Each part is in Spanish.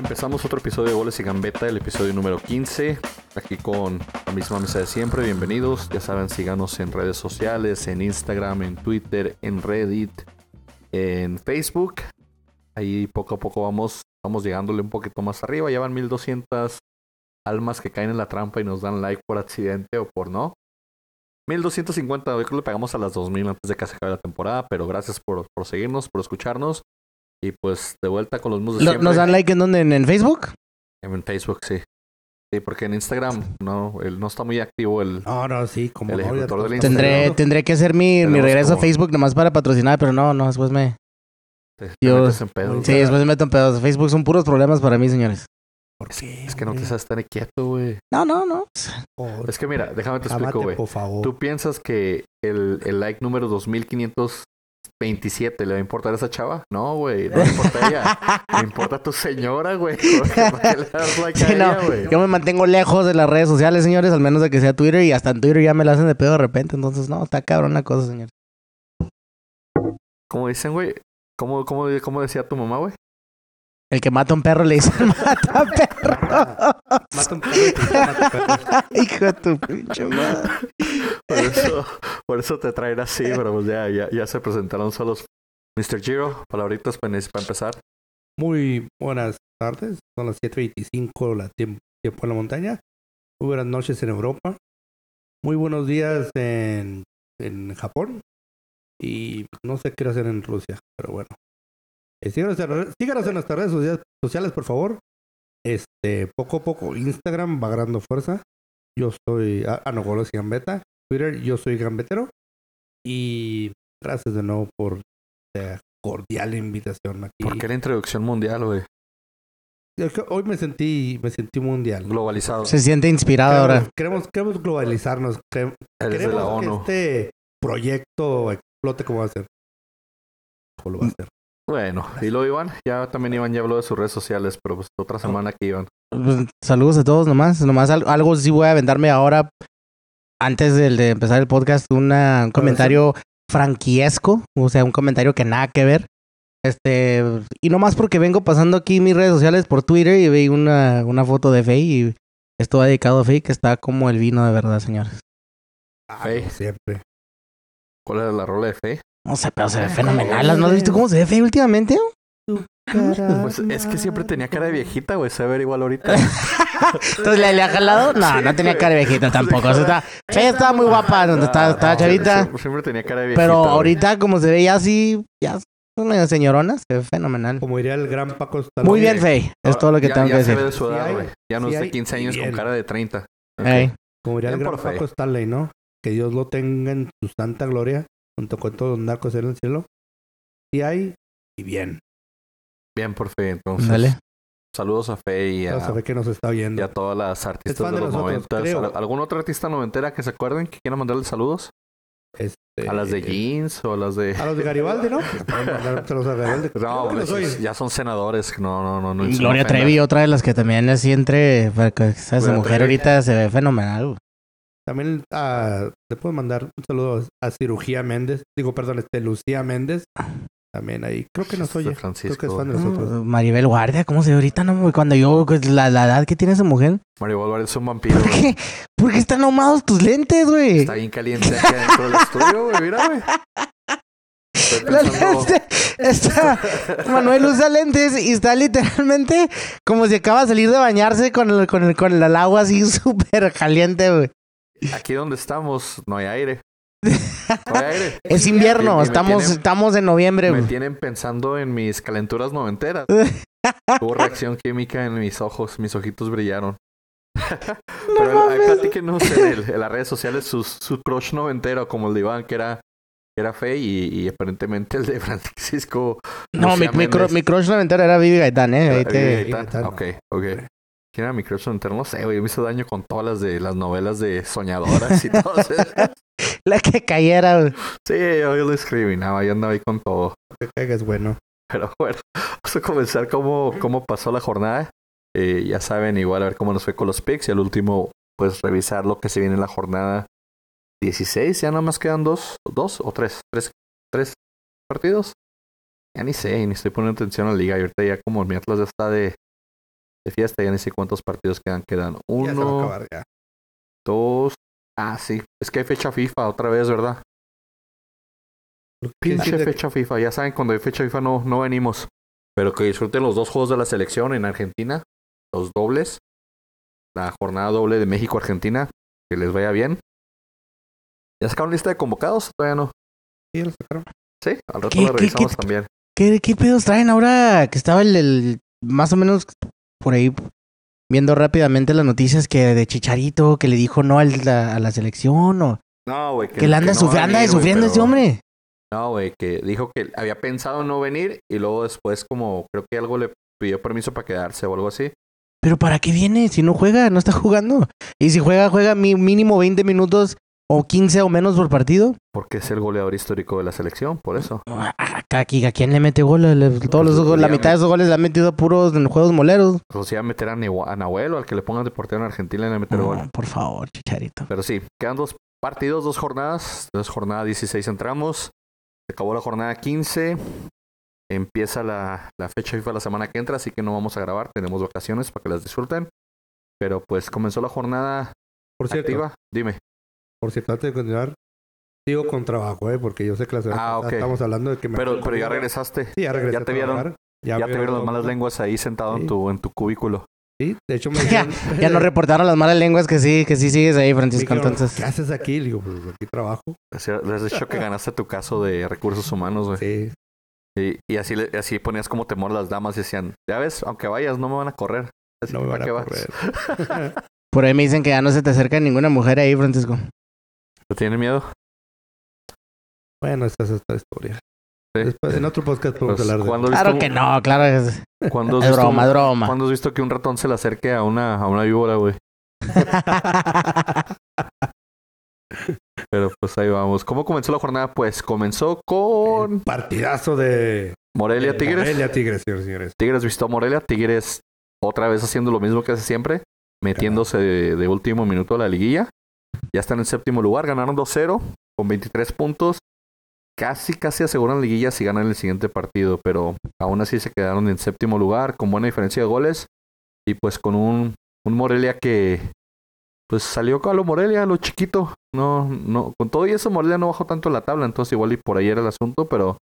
Empezamos otro episodio de Goles y Gambeta, el episodio número 15. Aquí con la misma mesa de siempre. Bienvenidos. Ya saben, síganos en redes sociales, en Instagram, en Twitter, en Reddit, en Facebook. Ahí poco a poco vamos, vamos llegándole un poquito más arriba. Ya van 1200 almas que caen en la trampa y nos dan like por accidente o por no. 1250, hoy creo que le pegamos a las 2000 antes de que se acabe la temporada, pero gracias por seguirnos, por escucharnos. Y pues de vuelta con los musicos. ¿Nos dan like en dónde? ¿En, Facebook? En Facebook, sí. Sí, porque en Instagram no, él no está muy activo el, No, no, sí, como el ejecutor del Instagram. Tendré, tendré que hacer mi, mi regreso a Facebook nomás para patrocinar, pero no, no, después me... Te- te Dios. metes en pedos. Sí, después me meto en pedos. Facebook son puros problemas para mí, señores. ¿Por qué? Es que no te sabes estar quieto, güey. No, no, no. Por- Es que mira, déjame te explico, güey. por favor. ¿Tú piensas que el, el like número 2527 le va a importar a esa chava? No, güey, no le importa a ella. Le importa a tu señora, güey. ¿Por qué le das like a Sí, no, yo me mantengo lejos de las redes sociales, señores, al menos de que sea Twitter y hasta en Twitter ya me la hacen de pedo de repente. Entonces, no, está cabrón la cosa, señor. Como dicen, güey. ¿Cómo, cómo, ¿Cómo decía tu mamá, güey? El que mata a un perro le dice mata perro. Mata un perro y te mata perro. Hijo de tu pinche madre. Por eso, por eso te traen así, pero pues ya, ya, ya se presentaron solos. Mr. Giro, palabritas para para empezar. Muy buenas tardes. Son las 7.25 la tiemp- tiempo en la montaña. Muy buenas noches en Europa. Muy buenos días en, en Japón. Y no sé qué hacer en Rusia, pero bueno. Eh, síganos, en, re- síganos en nuestras redes sociales, sociales, por favor. Este, poco a poco, Instagram va agarrando fuerza. Yo soy ah, Anogolos y Gambeta. Twitter, yo soy Gambetero. Y gracias de nuevo por la cordial invitación aquí. ¿Por qué la introducción mundial, güey? Es que Hoy me sentí, me sentí mundial. Globalizado. Se siente inspirado ahora. Queremos, queremos globalizarnos. Queremos la ONU. que este proyecto explote como va a ser. ¿Cómo lo va a hacer? Bueno, y luego Iván, ya también Iván ya habló de sus redes sociales, pero pues otra semana que Iván. Pues, saludos a todos nomás. Nomás al- algo sí voy a aventarme ahora. Antes del de empezar el podcast, una- un comentario franquiesco. O sea, un comentario que nada que ver. Este, y nomás porque vengo pasando aquí mis redes sociales por Twitter y vi una, una foto de Faye y esto va dedicado a Faye que está como el vino de verdad, señores. Ah, no, siempre. ¿Cuál era la rola de fe? No sé, pero se ve fenomenal. ¿No has visto cómo se ve Faye últimamente? Pues es que siempre tenía cara de viejita, güey. Se ve ver igual ahorita. Entonces, ¿le, le ha jalado? No, no tenía cara de viejita tampoco. O sea, está, Faye estaba muy guapa donde estaba, estaba chavita. Siempre, siempre tenía cara de viejita. Pero ahorita, como se ve ya así, ya una señorona, se ve fenomenal. Como diría el gran Paco Stallone. Muy bien, Faye. Es todo lo que ya, tengo ya que se ve decir. de su edad. Ya no sí es de hay, 15 años bien. con cara de 30. Ok. Ey. Como diría el gran. Paco Stanley, ¿no? Que Dios lo tenga en su santa gloria, junto con todos los narcos en el cielo. Sí hay, y bien. Bien por fe, entonces. Dale. Saludos a Fe y a, que nos está y viendo. a todas las artistas de de los nosotros, 90. creo. ¿Algún otro artista noventera que se acuerden que quieran mandarle saludos? Este, ¿A las de jeans o a las de.? A los de Garibaldi, ¿no? No, ya son senadores. No, no, no. no Y Gloria. Trevi, otra de las que también así entre. porque Esa Gloria mujer Trevi. ahorita se ve fenomenal. También ah, le puedo mandar un saludo a Cirugía Méndez. Digo, perdón, este, Lucía Méndez. También ahí. Creo que nos oye. Francisco. Creo que es fan de nosotros. No, Maribel Guardia, ¿cómo se ve ahorita? No, güey? cuando yo, pues, la, la edad que tiene esa mujer. Mario Álvarez es un vampiro. ¿Por qué? ¿Por qué están ahumados tus lentes, güey? Está bien caliente aquí adentro del estudio, güey. Mira, güey. La lente- está, Manuel usa lentes y está literalmente como si acaba de salir de bañarse con el, con el, con el agua así súper caliente, güey. Aquí donde estamos no hay aire. No hay aire. Es Y- y invierno, estamos, tienen- estamos en noviembre, Me tienen pensando en mis calenturas noventeras. Hubo reacción química en mis ojos, mis ojitos brillaron. Pero ahí platíquenos en, el- en las redes sociales su, su crush noventero, como el de Iván, que era, era fe, y, y aparentemente el de Francisco. No, mi, mi, cru- mi crush noventera era Vivi Gaitán, ¿eh? Ahí te- ahí está. Gaitán. Ok, ok. ¿Quién era mi crush noventero? No sé, güey. Me hizo daño con todas las de las novelas de soñadoras y todo eso. La que cayera, güey. Sí, yo lo discriminaba. Yo andaba ahí con todo. Que caiga es bueno. Pero bueno, vamos a comenzar cómo, cómo pasó la jornada. Eh, ya saben, igual a ver cómo nos fue con los picks. Y al último, pues revisar lo que se viene en la jornada 16. Ya nada más quedan dos, dos o tres, tres, tres partidos. Ya ni sé, ni estoy poniendo atención a la liga. Y ahorita ya como mi Atlas ya está de, de fiesta. Ya ni sé cuántos partidos quedan. Quedan Ya se va a uno, acabar ya. dos. Ah, sí. Es que hay fecha FIFA otra vez, ¿verdad? Pinche fecha FIFA. Ya saben, cuando hay fecha FIFA no, no venimos. Pero que disfruten los dos juegos de la selección en Argentina. Los dobles. La jornada doble de México-Argentina. Que les vaya bien. ¿Ya sacaron lista de convocados? Todavía no. Sí, lo sacaron. Sí, al rato ¿Qué- revisamos qué- también. ¿Qué, ¿Qué pedos traen ahora que estaba el, el- más o menos por ahí viendo rápidamente las noticias que de Chicharito que le dijo no al- a la selección o No, güey. que le anda, no sufri- a sufriendo pero- ese hombre? No, güey, que dijo que había pensado no venir y luego después como creo que algo le pidió permiso para quedarse o algo así. Pero ¿para qué viene si no juega? No está jugando. Y si juega, juega mi- mínimo 20 minutos o 15 o menos por partido. Porque es el goleador histórico de la selección, por eso. Ah, Aquí, ¿A quién le mete gol? Le- Todos los, Pues, la mitad de esos goles le han metido puros en juegos moleros. O sea, meter a, a Nahuel o al que le pongan de portero en Argentina le meter No, gol. por favor, Chicharito. Pero sí, quedan dos partidos, dos jornadas. Entonces, jornada 16 entramos. Se acabó la jornada 15. Empieza la, la fecha FIFA la semana que entra, así que no vamos a grabar. Tenemos vacaciones para que las disfruten. Pero pues comenzó la jornada Por cierto, activa. Dime. Por cierto, antes de continuar, sigo con trabajo, ¿eh? Porque yo sé que la semana Ah, estamos hablando de que me... Pero, pero ya regresaste. Sí, ya regresé ya te vieron-. Ya, te vieron las malas lenguas ahí sentado en tu, en tu cubículo. Sí, de hecho me Ya, ya nos reportaron las malas lenguas que sí, que sí sigues ahí, Francisco. dijeron, Entonces, ¿Qué haces aquí? Le digo, pues aquí trabajo. Les he dicho que ganaste tu caso de recursos humanos, güey. Sí. Y, y así, le- así ponías como temor las damas y decían, ya ves, aunque vayas, no me van a correr. Así No me ¿para van a correr. por ahí me dicen que ya no se te acerca ninguna mujer ahí, Francisco. ¿Te tiene miedo? bueno, esta es otra historia. Sí. Después, en otro podcast podemos Pues, hablar de ¿cuándo has Claro visto que no, claro que es, ¿cuándo has es visto broma, es broma. ¿Cuándo has visto que un ratón se le acerque a una, a una víbora, güey? Pero pues ahí vamos. ¿Cómo comenzó la jornada? Pues comenzó con Partidazo de... Morelia Tigres. Morelia Tigres, señores y señores. Tigres visitó a Morelia. Tigres otra vez haciendo lo mismo que hace siempre. Metiéndose de, de último minuto a la liguilla. Ya están en séptimo lugar. Ganaron 2-0 con 23 puntos. Casi, casi aseguran la liguilla si ganan el siguiente partido. Pero aún así se quedaron en séptimo lugar con buena diferencia de goles. Y pues con un, un Morelia que pues salió con lo Morelia, lo chiquito. No, no, con todo y eso Morelia no bajó tanto la tabla. Entonces igual y por ahí era el asunto. Pero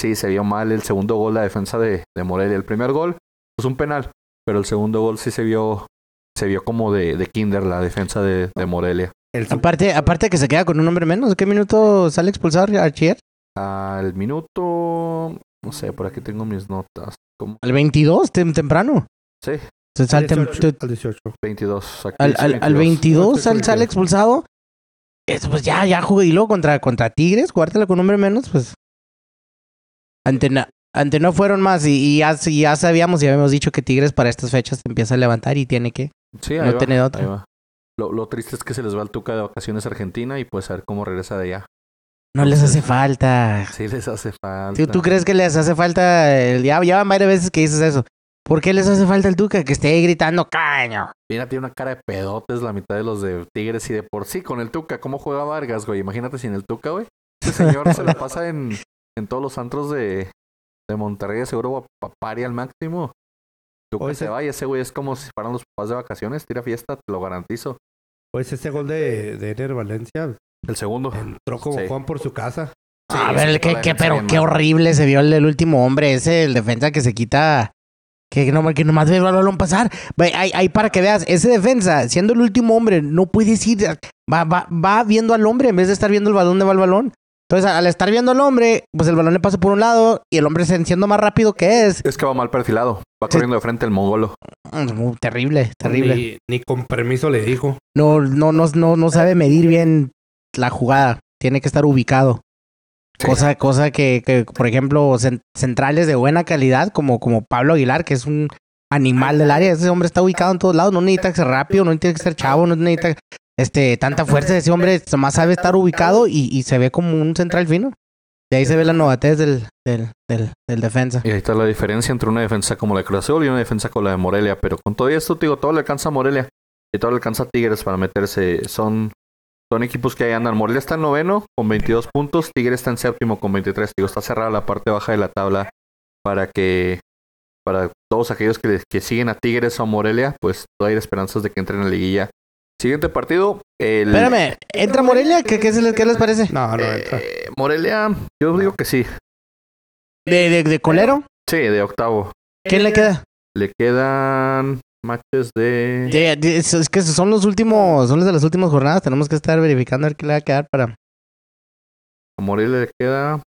sí, se vio mal el segundo gol, la defensa de, Morelia. El primer gol, pues un penal. Pero el segundo gol sí se vio, se vio como de, de Kinder la defensa de, de Morelia. El sub- aparte, aparte que se queda con un hombre menos. ¿Qué minuto sale expulsar Archier? Al minuto, no sé, por aquí tengo mis notas. Al 22, tem- temprano. Sí, Se sale al tem- 18, al 18. 22. aquí al, al, al 22. 22 No, sale, sí, sale 22. expulsado. Es, pues ya, ya jugué. Y luego contra, contra Tigres, jugártela con un hombre menos, pues. Ante, na- ante no fueron más. Y, y ya, y ya sabíamos y habíamos dicho que Tigres para estas fechas se empieza a levantar y tiene que. Sí, no va, tiene otra. ahí va. Lo, lo triste es que se les va el Tuca de vacaciones a Argentina y pues a ver cómo regresa de allá. No les hace falta. Sí les hace falta. ¿Tú, tú crees que les hace falta? el- ya, ya van varias veces que dices eso. ¿Por qué les hace falta el Tuca? Que esté ahí gritando caño. Mira, tiene una cara de pedotes la mitad de los de Tigres y de por sí con el Tuca. ¿Cómo juega Vargas, güey? Imagínate sin el Tuca, güey. Ese señor se la pasa en, en todos los antros de, de Monterrey. Seguro va pa- pari al máximo. Se va y ese güey es como si fueran los papás de vacaciones. Tira fiesta, te lo garantizo. Pues ese gol de, de Ener Valencia El segundo. entró como Sí. Juan por su casa. Sí, a ver, qué, pero qué horrible se vio el, el último hombre, ese, el defensa que se quita. Que, no, que nomás ve el balón pasar. Ahí para que veas, ese defensa, siendo el último hombre, no puedes ir. Va, va, va viendo al hombre en vez de estar viendo el balón de va el balón. Entonces, al estar viendo al hombre, pues el balón le pasa por un lado y el hombre se siendo más rápido que es. Es que va mal perfilado. Va Sí. corriendo de frente el mongolo. Mm, terrible, terrible. Ni, ni con permiso le dijo. No, no, no, no, no sabe medir bien la jugada. Tiene que estar ubicado. Sí. Cosa, cosa que, que, por ejemplo, cen- centrales de buena calidad, como, como Pablo Aguilar, que es un animal del área. Ese hombre está ubicado en todos lados. No necesita ser rápido, no necesita ser chavo, no necesita este, tanta fuerza. Ese hombre nomás sabe estar ubicado y, y se ve como un central fino. De ahí se ve la novatez del, del, del, del defensa. Y ahí está la diferencia entre una defensa como la de Cruz Azul y una defensa como la de Morelia. Pero con todo esto, te digo, todo le alcanza a Morelia. Y todo le alcanza a Tigres para meterse. Son, son equipos que ahí andan. Morelia está en noveno con 22 puntos. Tigres está en séptimo con 23. Digo, está cerrada la parte baja de la tabla para que para todos aquellos que, que siguen a Tigres o a Morelia, pues todavía hay esperanzas de que entren en la liguilla. Siguiente partido, el... Espérame, ¿entra Morelia? ¿Qué, qué, les, qué les parece? No, no entra. Eh, Morelia, yo digo que sí. ¿De, de, de colero? Sí, de octavo. ¿Quién le queda? Le quedan matches de... De- de- es es que son los últimos, son los de las últimas jornadas. Tenemos que estar verificando a ver qué le va a quedar para. A Morelia le queda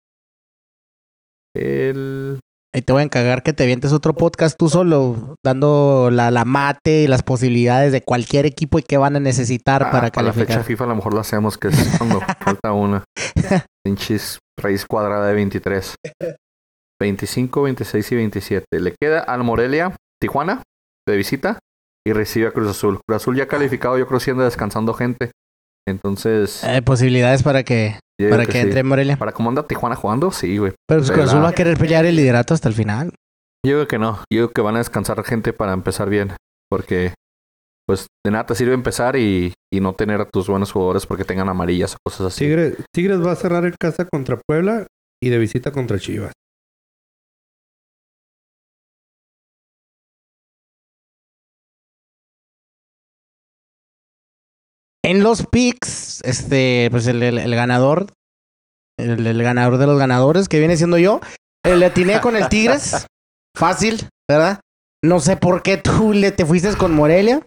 el... Ahí te voy a encargar que te vientes otro podcast tú solo, dando la, la mate y las posibilidades de cualquier equipo y qué van a necesitar Ah, para para la fecha calificar. FIFA a lo mejor la hacemos, que es cuando falta una. Pinches raíz cuadrada de 23. 25, 26 y 27. Le queda al Morelia, Tijuana, de visita, y recibe a Cruz Azul. Cruz Azul ya calificado, yo creo que sí anda descansando gente. Entonces, Hay posibilidades para que, yo para que, sí. entre Morelia. Para cómo anda Tijuana jugando, sí, güey. Pero pues, Cruz Azul va a querer pelear el liderato hasta el final. Yo digo que no. Yo digo que van a descansar gente para empezar bien. Porque, pues, de nada te sirve empezar y, y no tener a tus buenos jugadores porque tengan amarillas o cosas así. Tigres, Tigres va a cerrar en casa contra Puebla y de visita contra Chivas. En los picks, este, pues el, el- el ganador, el, el ganador de los ganadores, que viene siendo yo, eh, le atiné con el Tigres. Fácil, ¿verdad? No sé por qué tú le te fuiste con Morelia.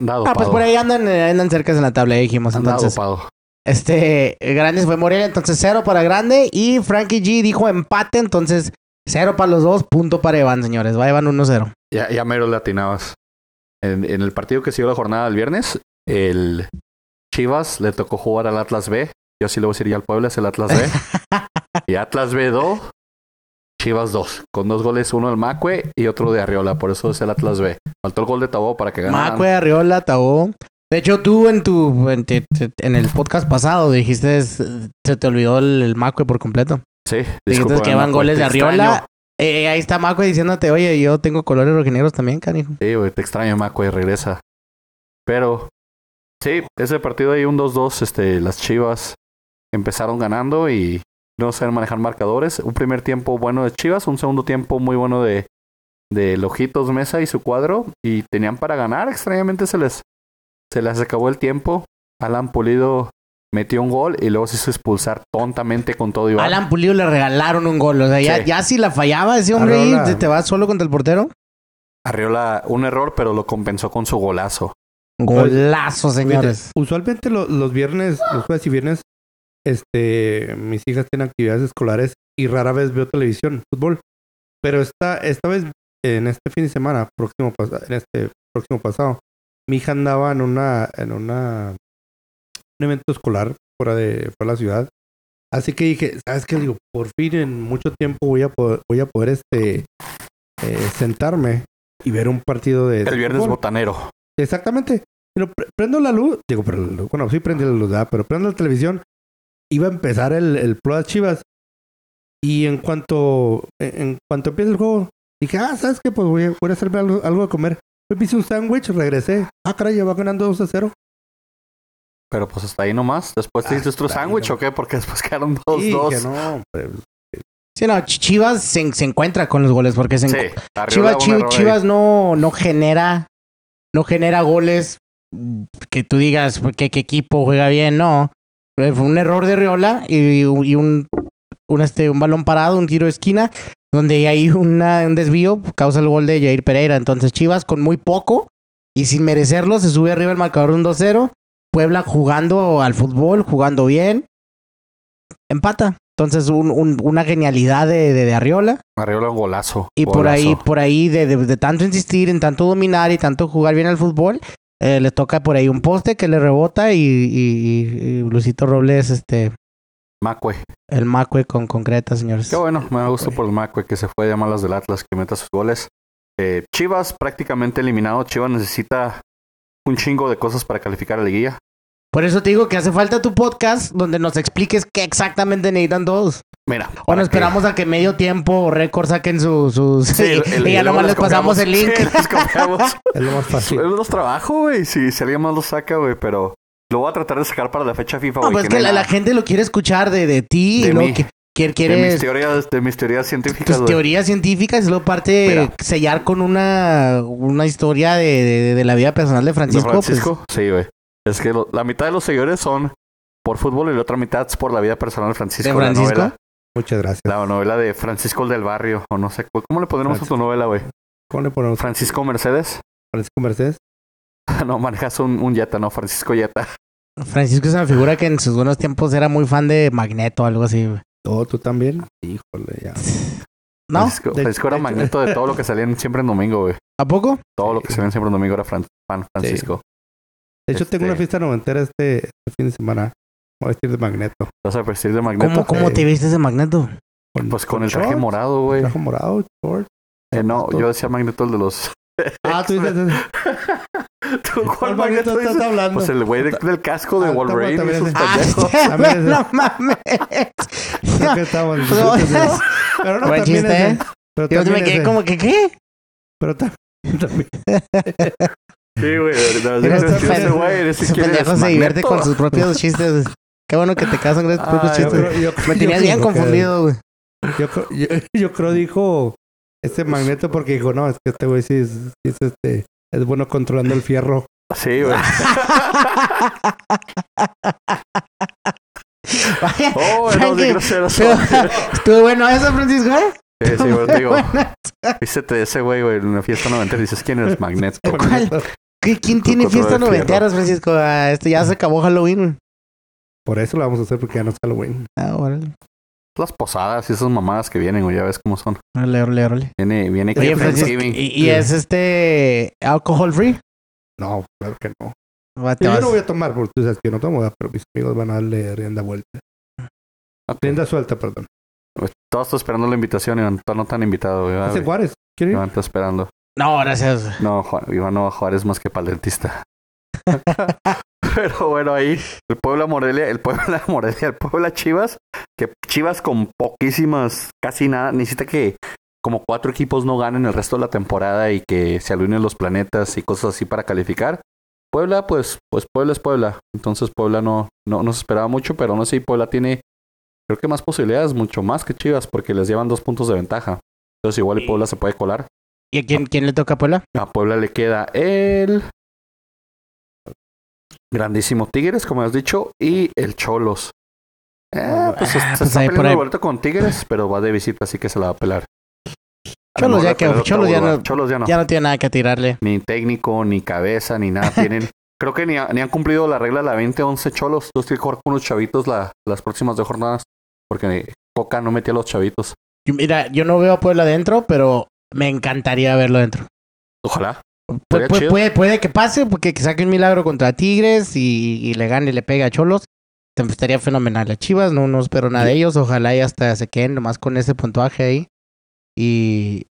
Dado, Ah, pues por ahí andan, eh, andan cerca en la tabla, dijimos. Entonces, dopado. este, grande fue Morelia, entonces cero para grande. Y Frankie G dijo empate, entonces cero para los dos, punto para Evan, señores. Va Evan 1-0. Ya, ya mero le atinabas. En, en el partido que siguió la jornada del viernes, el Chivas le tocó jugar al Atlas B. Yo sí le voy a decir ya al Puebla, es el Atlas B. y Atlas B 2, Chivas 2. Con dos goles, uno del Macue y otro de Arriola. Por eso es el Atlas B. Faltó el gol de Tabo para que ganaran. Macue, Arriola, Tabó. De hecho, tú en tu en, te- te- en el podcast pasado dijiste se te olvidó el, el Macue por completo. Sí, Dijiste que van goles de Arriola. Eh, ahí está Macue diciéndote, oye, yo tengo colores rojinegros también, canijo. Sí, güey, te extraño, Macue, regresa. Pero, sí, ese partido ahí, un 2-2, este, las Chivas empezaron ganando y no saben manejar marcadores. Un primer tiempo bueno de Chivas, un segundo tiempo muy bueno de, de Lojitos Mesa y su cuadro. Y tenían para ganar, extrañamente se les, se les acabó el tiempo. Alan Pulido metió un gol y luego se hizo expulsar tontamente con todo y bar. Alan Pulido le regalaron un gol. O sea, ya, Sí. ya si la fallaba ese hombre ahí, Arriola. te, te vas solo contra el portero. Arriola un error, pero lo compensó con su golazo. Golazo, señores. Usualmente lo- los viernes, los jueves y viernes, este, mis hijas tienen actividades escolares y rara vez veo televisión, fútbol. Pero esta, esta vez, en este fin de semana, próximo en este próximo pasado, mi hija andaba en una, en una, un evento escolar fuera de, fuera de la ciudad. Así que dije, ¿sabes qué? Digo, por fin en mucho tiempo voy a poder, voy a poder este, eh, sentarme y ver un partido de El viernes fútbol. botanero. Exactamente. Pero pre- prendo la luz, digo, pero bueno, sí prendí la luz, ¿verdad? pero prendo la televisión. Iba a empezar el, el Pro de Chivas. Y en cuanto, en, cuanto empieza el juego, dije, ah, ¿sabes qué? Pues voy a, voy a hacerme algo, algo de comer. Me hice un sándwich, regresé. Ah, caray, ya va ganando 2 a 0. Pero pues hasta ahí nomás. Después te hiciste otro sándwich o qué? Porque después quedaron Y 2-2. que no, pues, Sí, no, Ch- Chivas se, se encuentra con los goles porque se Sí, Chivas, un Chi- error ahí. Chivas no, no genera no genera goles que tú digas que qué equipo juega bien, no. Eh, Fue un error de Riola y, un, este, un balón parado, un tiro de esquina, donde hay una, un desvío, causa el gol de Jair Pereira. Entonces Chivas con muy poco y sin merecerlo se sube arriba el marcador un 2-0. Puebla jugando al fútbol, jugando bien. Empata. Entonces un, un- una genialidad de, de, de Arriola. Arriola un golazo. Y por ahí, por ahí, de, de- de tanto insistir, en tanto dominar y tanto jugar bien al fútbol, eh, le toca por ahí un poste que le rebota y, y, y Luisito Robles, este, Macue. el Macue con concreta, señores. Qué bueno, me da gusto por el Macue que se fue de malas del Atlas, que meta sus goles. Eh, Chivas prácticamente eliminado. Chivas necesita un chingo de cosas para calificar a la liguilla. Por eso te digo que hace falta tu podcast donde nos expliques qué exactamente necesitan todos. Mira. O para nos que- esperamos a que medio tiempo o récord saquen su- sus... Sí, el- el- y ya nomás les pasamos el link. Sí, es lo más fácil. es los trabajo, güey. Si, si alguien más lo saca, güey, pero lo voy a tratar de sacar para la fecha FIFA, No, pues es que la, gente lo quiere escuchar de, de ti De y mí. que- ¿Quién De mis quieres teorías, de mis teorías científicas, tus teorías científicas y luego parte sellar con una, una historia de, de- de la vida personal de ¿De Francisco? pues, Francisco? Sí, güey. Es que lo- la mitad de los seguidores son por fútbol y la otra mitad es por la vida personal de Francisco. ¿De la Francisco? novela- Muchas gracias. La novela de Francisco el del Barrio, o no sé, ¿cómo le pondremos a tu novela, güey? ¿Cómo le ponemos? Francisco Mercedes. Francisco Mercedes. no, manejas un, un Jetta, no, Francisco Jetta. Francisco es una figura que en sus buenos tiempos era muy fan de Magneto o algo así. güey. Oh, tú también. Híjole, ya. ¿No? Francisco, De- Francisco era magneto de todo lo que salían siempre en domingo, güey. ¿A poco? Todo lo que salían siempre en domingo era Fran, fan Francisco. De hecho, tengo Este- una fiesta noventera este, este fin de semana. Voy a vestir de magneto. ¿Vas a vestir de magneto? ¿Cómo, cómo te viste ese Magneto? Pues con el traje shorts, morado, güey. Traje morado, short. Eh, no, yo decía magneto el de los... Ah, tú dices. ¿Tú ¿Cuál magneto estás dices? hablando? Pues el güey de- del casco de Ah, Wolverine. también esos ese. Ah, este, no mames. Creo que estamos. No. Pero no, Buen chiste. ¿eh? Pero Yo me quedé como que, ¿qué? Pero ta- también. Sí, güey. ese pendejo- güey, ese pendejo es se divierte con sus propios chistes. Qué bueno que te casan con esos propios Yo chistes. Me tenías bien confundido, güey. Yo, creo- yo, yo creo dijo este magneto porque dijo, no, es que este güey sí es, sí es este, es bueno controlando el fierro. Sí, güey. Vaya, Oh, no, de groseros. pero- Estuvo bueno eso, Francisco, ¿eh? Sí, sí, digo. Bueno, Vístete de ese güey, güey, en una fiesta noventera y dices, ¿quién eres? Magneto. ¿Cuál? ¿Qué- ¿Quién tiene fiestas noventeras, Francisco? Ah, este ya se acabó Halloween. güey. Por eso lo vamos a hacer porque ya no es Halloween. Ah, órale. Las posadas y esas mamadas que vienen, güey, ya ves cómo son. Órale, órale, órale. Viene, viene Oye, que Francisco, Thanksgiving. ¿y, y es este alcohol free? No, claro que no. Va, Yo vas- no voy a tomar porque tú sabes que yo no tomo, pero mis amigos van a darle rienda vuelta. Rienda suelta, perdón. Güey, Todos están esperando la invitación, Iván. Tú no han invitado, güey. ¿verdad, Hace? Juárez. ¿Quieren ir? Iván está esperando. No, gracias. No, Juan, Iván no va a jugar, es más que para el dentista. Pero bueno, ahí el Puebla Morelia, el Puebla Morelia, el Puebla Chivas, que Chivas con poquísimas, casi nada, necesita que como cuatro equipos no ganen el resto de la temporada y que se alineen los planetas y cosas así para calificar. Puebla, pues, pues Puebla es Puebla. Entonces Puebla no, no, no se esperaba mucho, pero aún así Puebla tiene, creo que más posibilidades, mucho más que Chivas, porque les llevan dos puntos de ventaja. Entonces igual y Puebla se puede colar. ¿Y a quién, quién le toca a Puebla? A Puebla le queda el grandísimo Tigres, como has dicho, y el Cholos. Eh, Ah, pues se, se pues está peleando el boleto con Tigres, pero va de visita, así que se la va a pelar. Cholos ya que- Cholos ya no- Cholos ya no. Ya no tiene nada que tirarle. Ni técnico, ni cabeza, ni nada tienen. Creo que ni, ha- ni han cumplido la regla de la 20-11 Cholos. Tú tienes que jugar con unos chavitos la- las próximas dos jornadas, porque Coca no metía a los chavitos. Mira, yo no veo a Puebla dentro, pero me encantaría verlo dentro. Ojalá. Pu- pu- puede, puede que pase, porque que saque un milagro contra Tigres y, y le gane y le pegue a Cholos. Te- Estaría fenomenal. A Chivas no, no espero nada de ellos. Ojalá y hasta se queden nomás con ese puntuaje ahí. Y.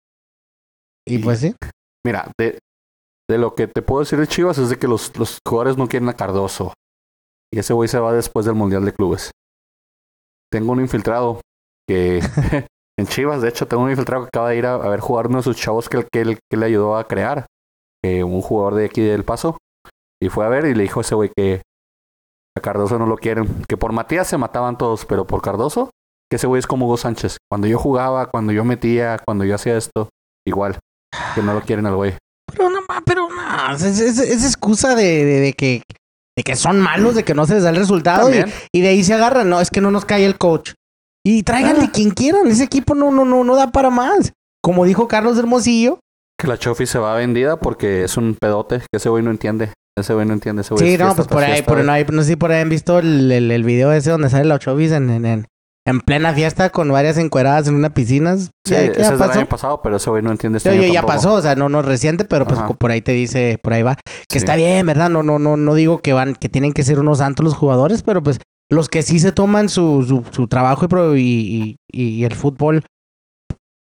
Y pues sí. Mira, de, de lo que te puedo decir de Chivas es de que los, los jugadores no quieren a Cardoso. Y ese güey se va después del Mundial de Clubes. Tengo un infiltrado que en Chivas, de hecho, tengo un infiltrado que acaba de ir a, a ver jugar uno de sus chavos que, que, que le ayudó a crear. eh, un jugador de aquí del Paso. Y fue a ver y le dijo a ese güey que a Cardoso no lo quieren. Que por Matías se mataban todos, pero por Cardoso, que ese güey es como Hugo Sánchez. Cuando yo jugaba, cuando yo metía, cuando yo hacía esto, igual. Que no lo quieren al güey. Pero no, pero no. Es, es- es excusa de, de- de que. De que son malos, de que no se les da el resultado. Y de ahí se agarran. No, es que no nos cae el coach. Y tráiganle quien quieran. Ese equipo no, no, no, no da para más. Como dijo Carlos Hermosillo. Que la Chofi se va vendida porque es un pedote que ese güey no entiende. Ese güey no entiende. Ese güey Sí, es no, fiesta pues por ahí, por, no, no sé si por ahí han visto el, el, el video ese donde sale la Chovis en, en, en, en plena fiesta con varias encueradas en una piscina. Sí, Ya- ese ya es del pasó. año pasado, pero ese güey no entiende este año oye, ya tampoco. pasó, o sea, no, no es reciente, pero pues Ajá. por ahí te dice, por ahí va. Que Sí. está bien, ¿verdad? No, no, no, no digo que van, que tienen que ser unos santos los jugadores, pero pues los que sí se toman su, su, su trabajo y, y, y, y el fútbol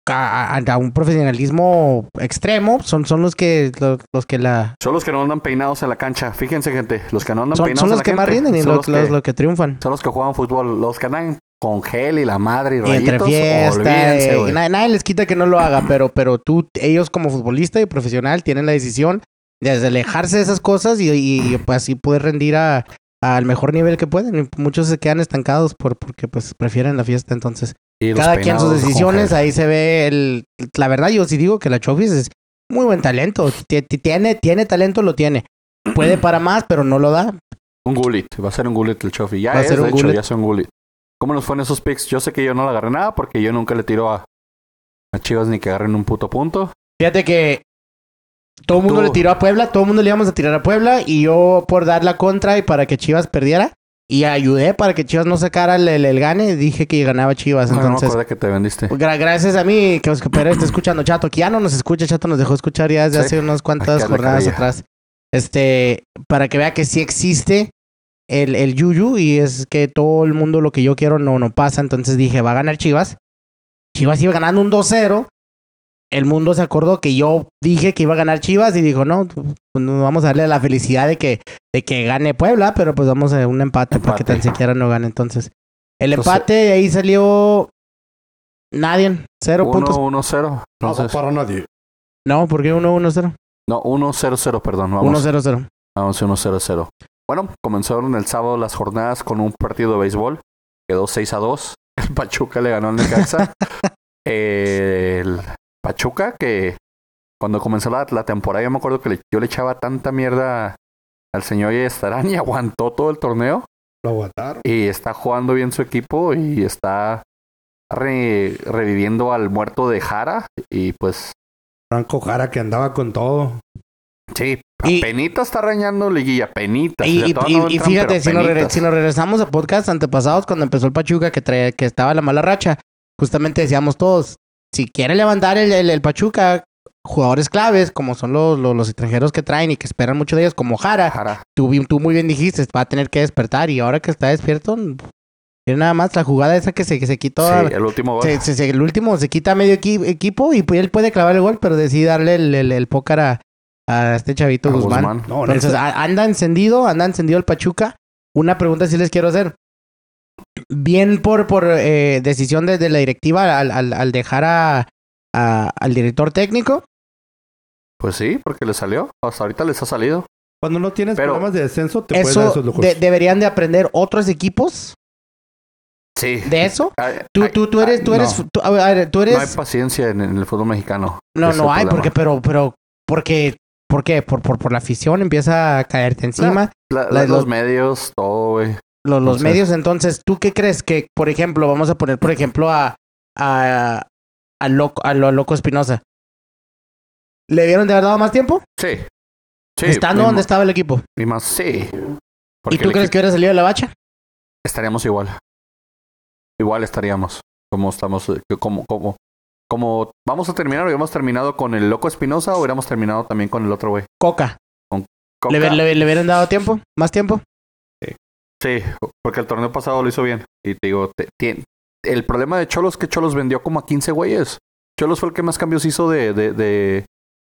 a, a- un profesionalismo extremo son, son los que los, los que la Son los que no andan peinados en la cancha. Fíjense, gente. Los que no andan son, peinados son en los la que más rinden y los, los, que, los que triunfan. son los que juegan fútbol. Los que andan con gel y la madre y Y entre fiesta, eh, nadie, nadie les quita que no lo haga, pero, pero tú, ellos como futbolista y profesional tienen la decisión de alejarse de esas cosas y, y, pues así poder rendir a, al mejor nivel que pueden. Y muchos se quedan estancados por, porque pues prefieren la fiesta. Entonces, Y Cada quien sus decisiones, ahí se ve el... La verdad, yo sí digo que la Chofis es muy buen talento. Ti- ti- Tiene, tiene talento, lo tiene. Puede para más, pero no lo da. Un Gullit. Va a ser un Gullit el Chofi. Ya Va a es, ser de un hecho, Gullit. ya es un Gullit. ¿Cómo nos fue en esos picks? Yo sé que yo no le agarré nada porque yo nunca le tiro a, a Chivas ni que agarren un puto punto. Fíjate que todo el mundo Tú- le tiró a Puebla, todo el mundo le íbamos a tirar a Puebla y yo por dar la contra y para que Chivas perdiera y ayudé para que Chivas no sacara el, el- el gane, dije que ganaba Chivas. No, no me Entonces, que te vendiste. gra- gracias a mí que Oscar Pérez está escuchando Chato, que ya no nos escucha, Chato nos dejó escuchar ya desde Sí. hace unas cuantas jornadas atrás. Este, para que vea que sí existe el, el yuyu y es que todo el mundo lo que yo quiero no, no pasa. Entonces dije, va a ganar Chivas. Chivas iba ganando un 2-0. El mundo se acordó que yo dije que iba a ganar Chivas y dijo, no, pues no vamos a darle la felicidad de que, de que gane Puebla, pero pues vamos a un empate, para que Empate. tan siquiera no gane. Entonces, el Entonces- empate ahí salió nadie, cero puntos. 1-1-0. No, Entonces, para nadie. No, ¿por qué 1-1-0? no, 1-0-0, perdón. Vamos, 1-0-0. vamos 1-0-0. Bueno, comenzaron el sábado las jornadas con un partido de béisbol. Quedó 6-2. El Pachuca le ganó al Necaxa. el Pachuca que cuando comenzó la, la temporada yo me acuerdo que le- yo le echaba tanta mierda al señor Estarán y aguantó todo el torneo. Lo aguantaron. Y está jugando bien su equipo y está re- reviviendo al muerto de Jara. Y pues, Franco Jara que andaba con todo. sí, Y- penita está reñando liguilla, penita. Y, y- y- y fíjate, si nos, si regresamos a podcast antepasados, cuando empezó el Pachuca, que, traía, que estaba la mala racha, justamente decíamos todos, si quiere levantar el, el- el Pachuca, jugadores claves, como son los, los, los extranjeros que traen y que esperan mucho de ellos, como Jara, Jara. tú, tú muy bien dijiste, va a tener que despertar y ahora que está despierto, tiene nada más la jugada esa que se, que se quitó. Sí, el último gol. se- se- se- el último se quita medio equi- equipo y pues él puede clavar el gol, pero decide darle el, el, el pócar a, a este chavito a Guzmán. Guzmán. No, Entonces, neta. a- anda encendido, anda encendido el Pachuca. Una pregunta sí les quiero hacer. Bien por, por eh, decisión de, de la directiva al, al- al dejar a, a- al director técnico. Pues sí, porque le salió. Hasta ahorita les ha salido. Cuando no tienes Pero- problemas de descenso, te puedes dar Eso esos lujos. de- deberían de aprender otros equipos Sí. de eso. Ay, Tú, ay, tú, tú eres, ay, tú eres, no. tú, a ver, tú No hay eres, paciencia en, en el fútbol mexicano. no, no, hay, problema. porque, pero, pero, porque, ¿por qué? Por, por, por la afición empieza a caerte encima. La- la- los los- medios, todo, güey. Los, los Entonces- medios, entonces, ¿tú qué crees que, por ejemplo, vamos a poner, por ejemplo, a, a, a Loco, a lo Loco Espinosa? ¿Le dieron de haber dado más tiempo? Sí. Sí. Estando donde estaba el equipo. Y más, sí. ¿Y tú crees que hubiera salido de la bacha? estaríamos igual. Igual estaríamos. Como estamos, eh, como, como, como vamos a terminar, hubiéramos terminado con el loco Espinosa o hubiéramos terminado también con el otro güey. Coca. Coca. ¿Le, le, le hubieran dado tiempo? ¿Más tiempo? Sí, porque el torneo pasado lo hizo bien. Y te digo, te- tien- el problema de Cholos es que Cholos vendió como a 15 güeyes. Cholos fue el que más cambios hizo de, de, de-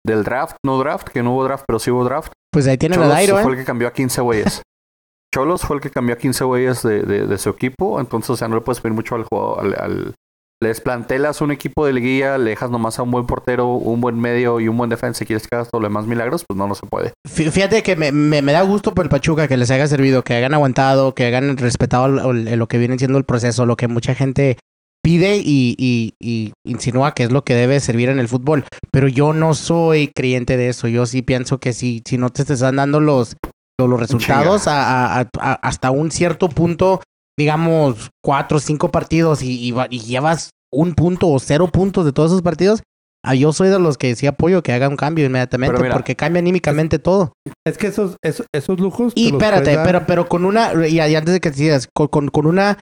del draft, no draft, que no hubo draft, pero sí hubo draft. Pues ahí tienen a Cholos Dairo, fue ¿eh? el que cambió a 15 güeyes. Cholos fue el que cambió a 15 güeyes de, de, de su equipo. Entonces, o sea, no le puedes pedir mucho al juego. Al, al- les plantelas un equipo de liguilla, le dejas nomás a un buen portero, un buen medio y un buen defensa y quieres que hagas todo lo demás milagros, pues no, no se puede. Fí- Fíjate que me, me, me da gusto por el Pachuca que les haya servido, que hayan aguantado, que hayan respetado lo, lo que viene siendo el proceso, lo que mucha gente pide y, y- y insinúa que es lo que debe servir en el fútbol. Pero yo no soy creyente de eso. Yo sí pienso que si, si no te están dando los, los, los resultados a- a- a- hasta un cierto punto, digamos, cuatro o cinco partidos y, y va- y llevas un punto o cero puntos de todos esos partidos, ah, yo soy de los que sí apoyo que haga un cambio inmediatamente mira, porque cambia anímicamente todo. Es que esos, esos, esos lujos. Y espérate, pero, pero con una, y, y antes de que sigas, con, con, con una,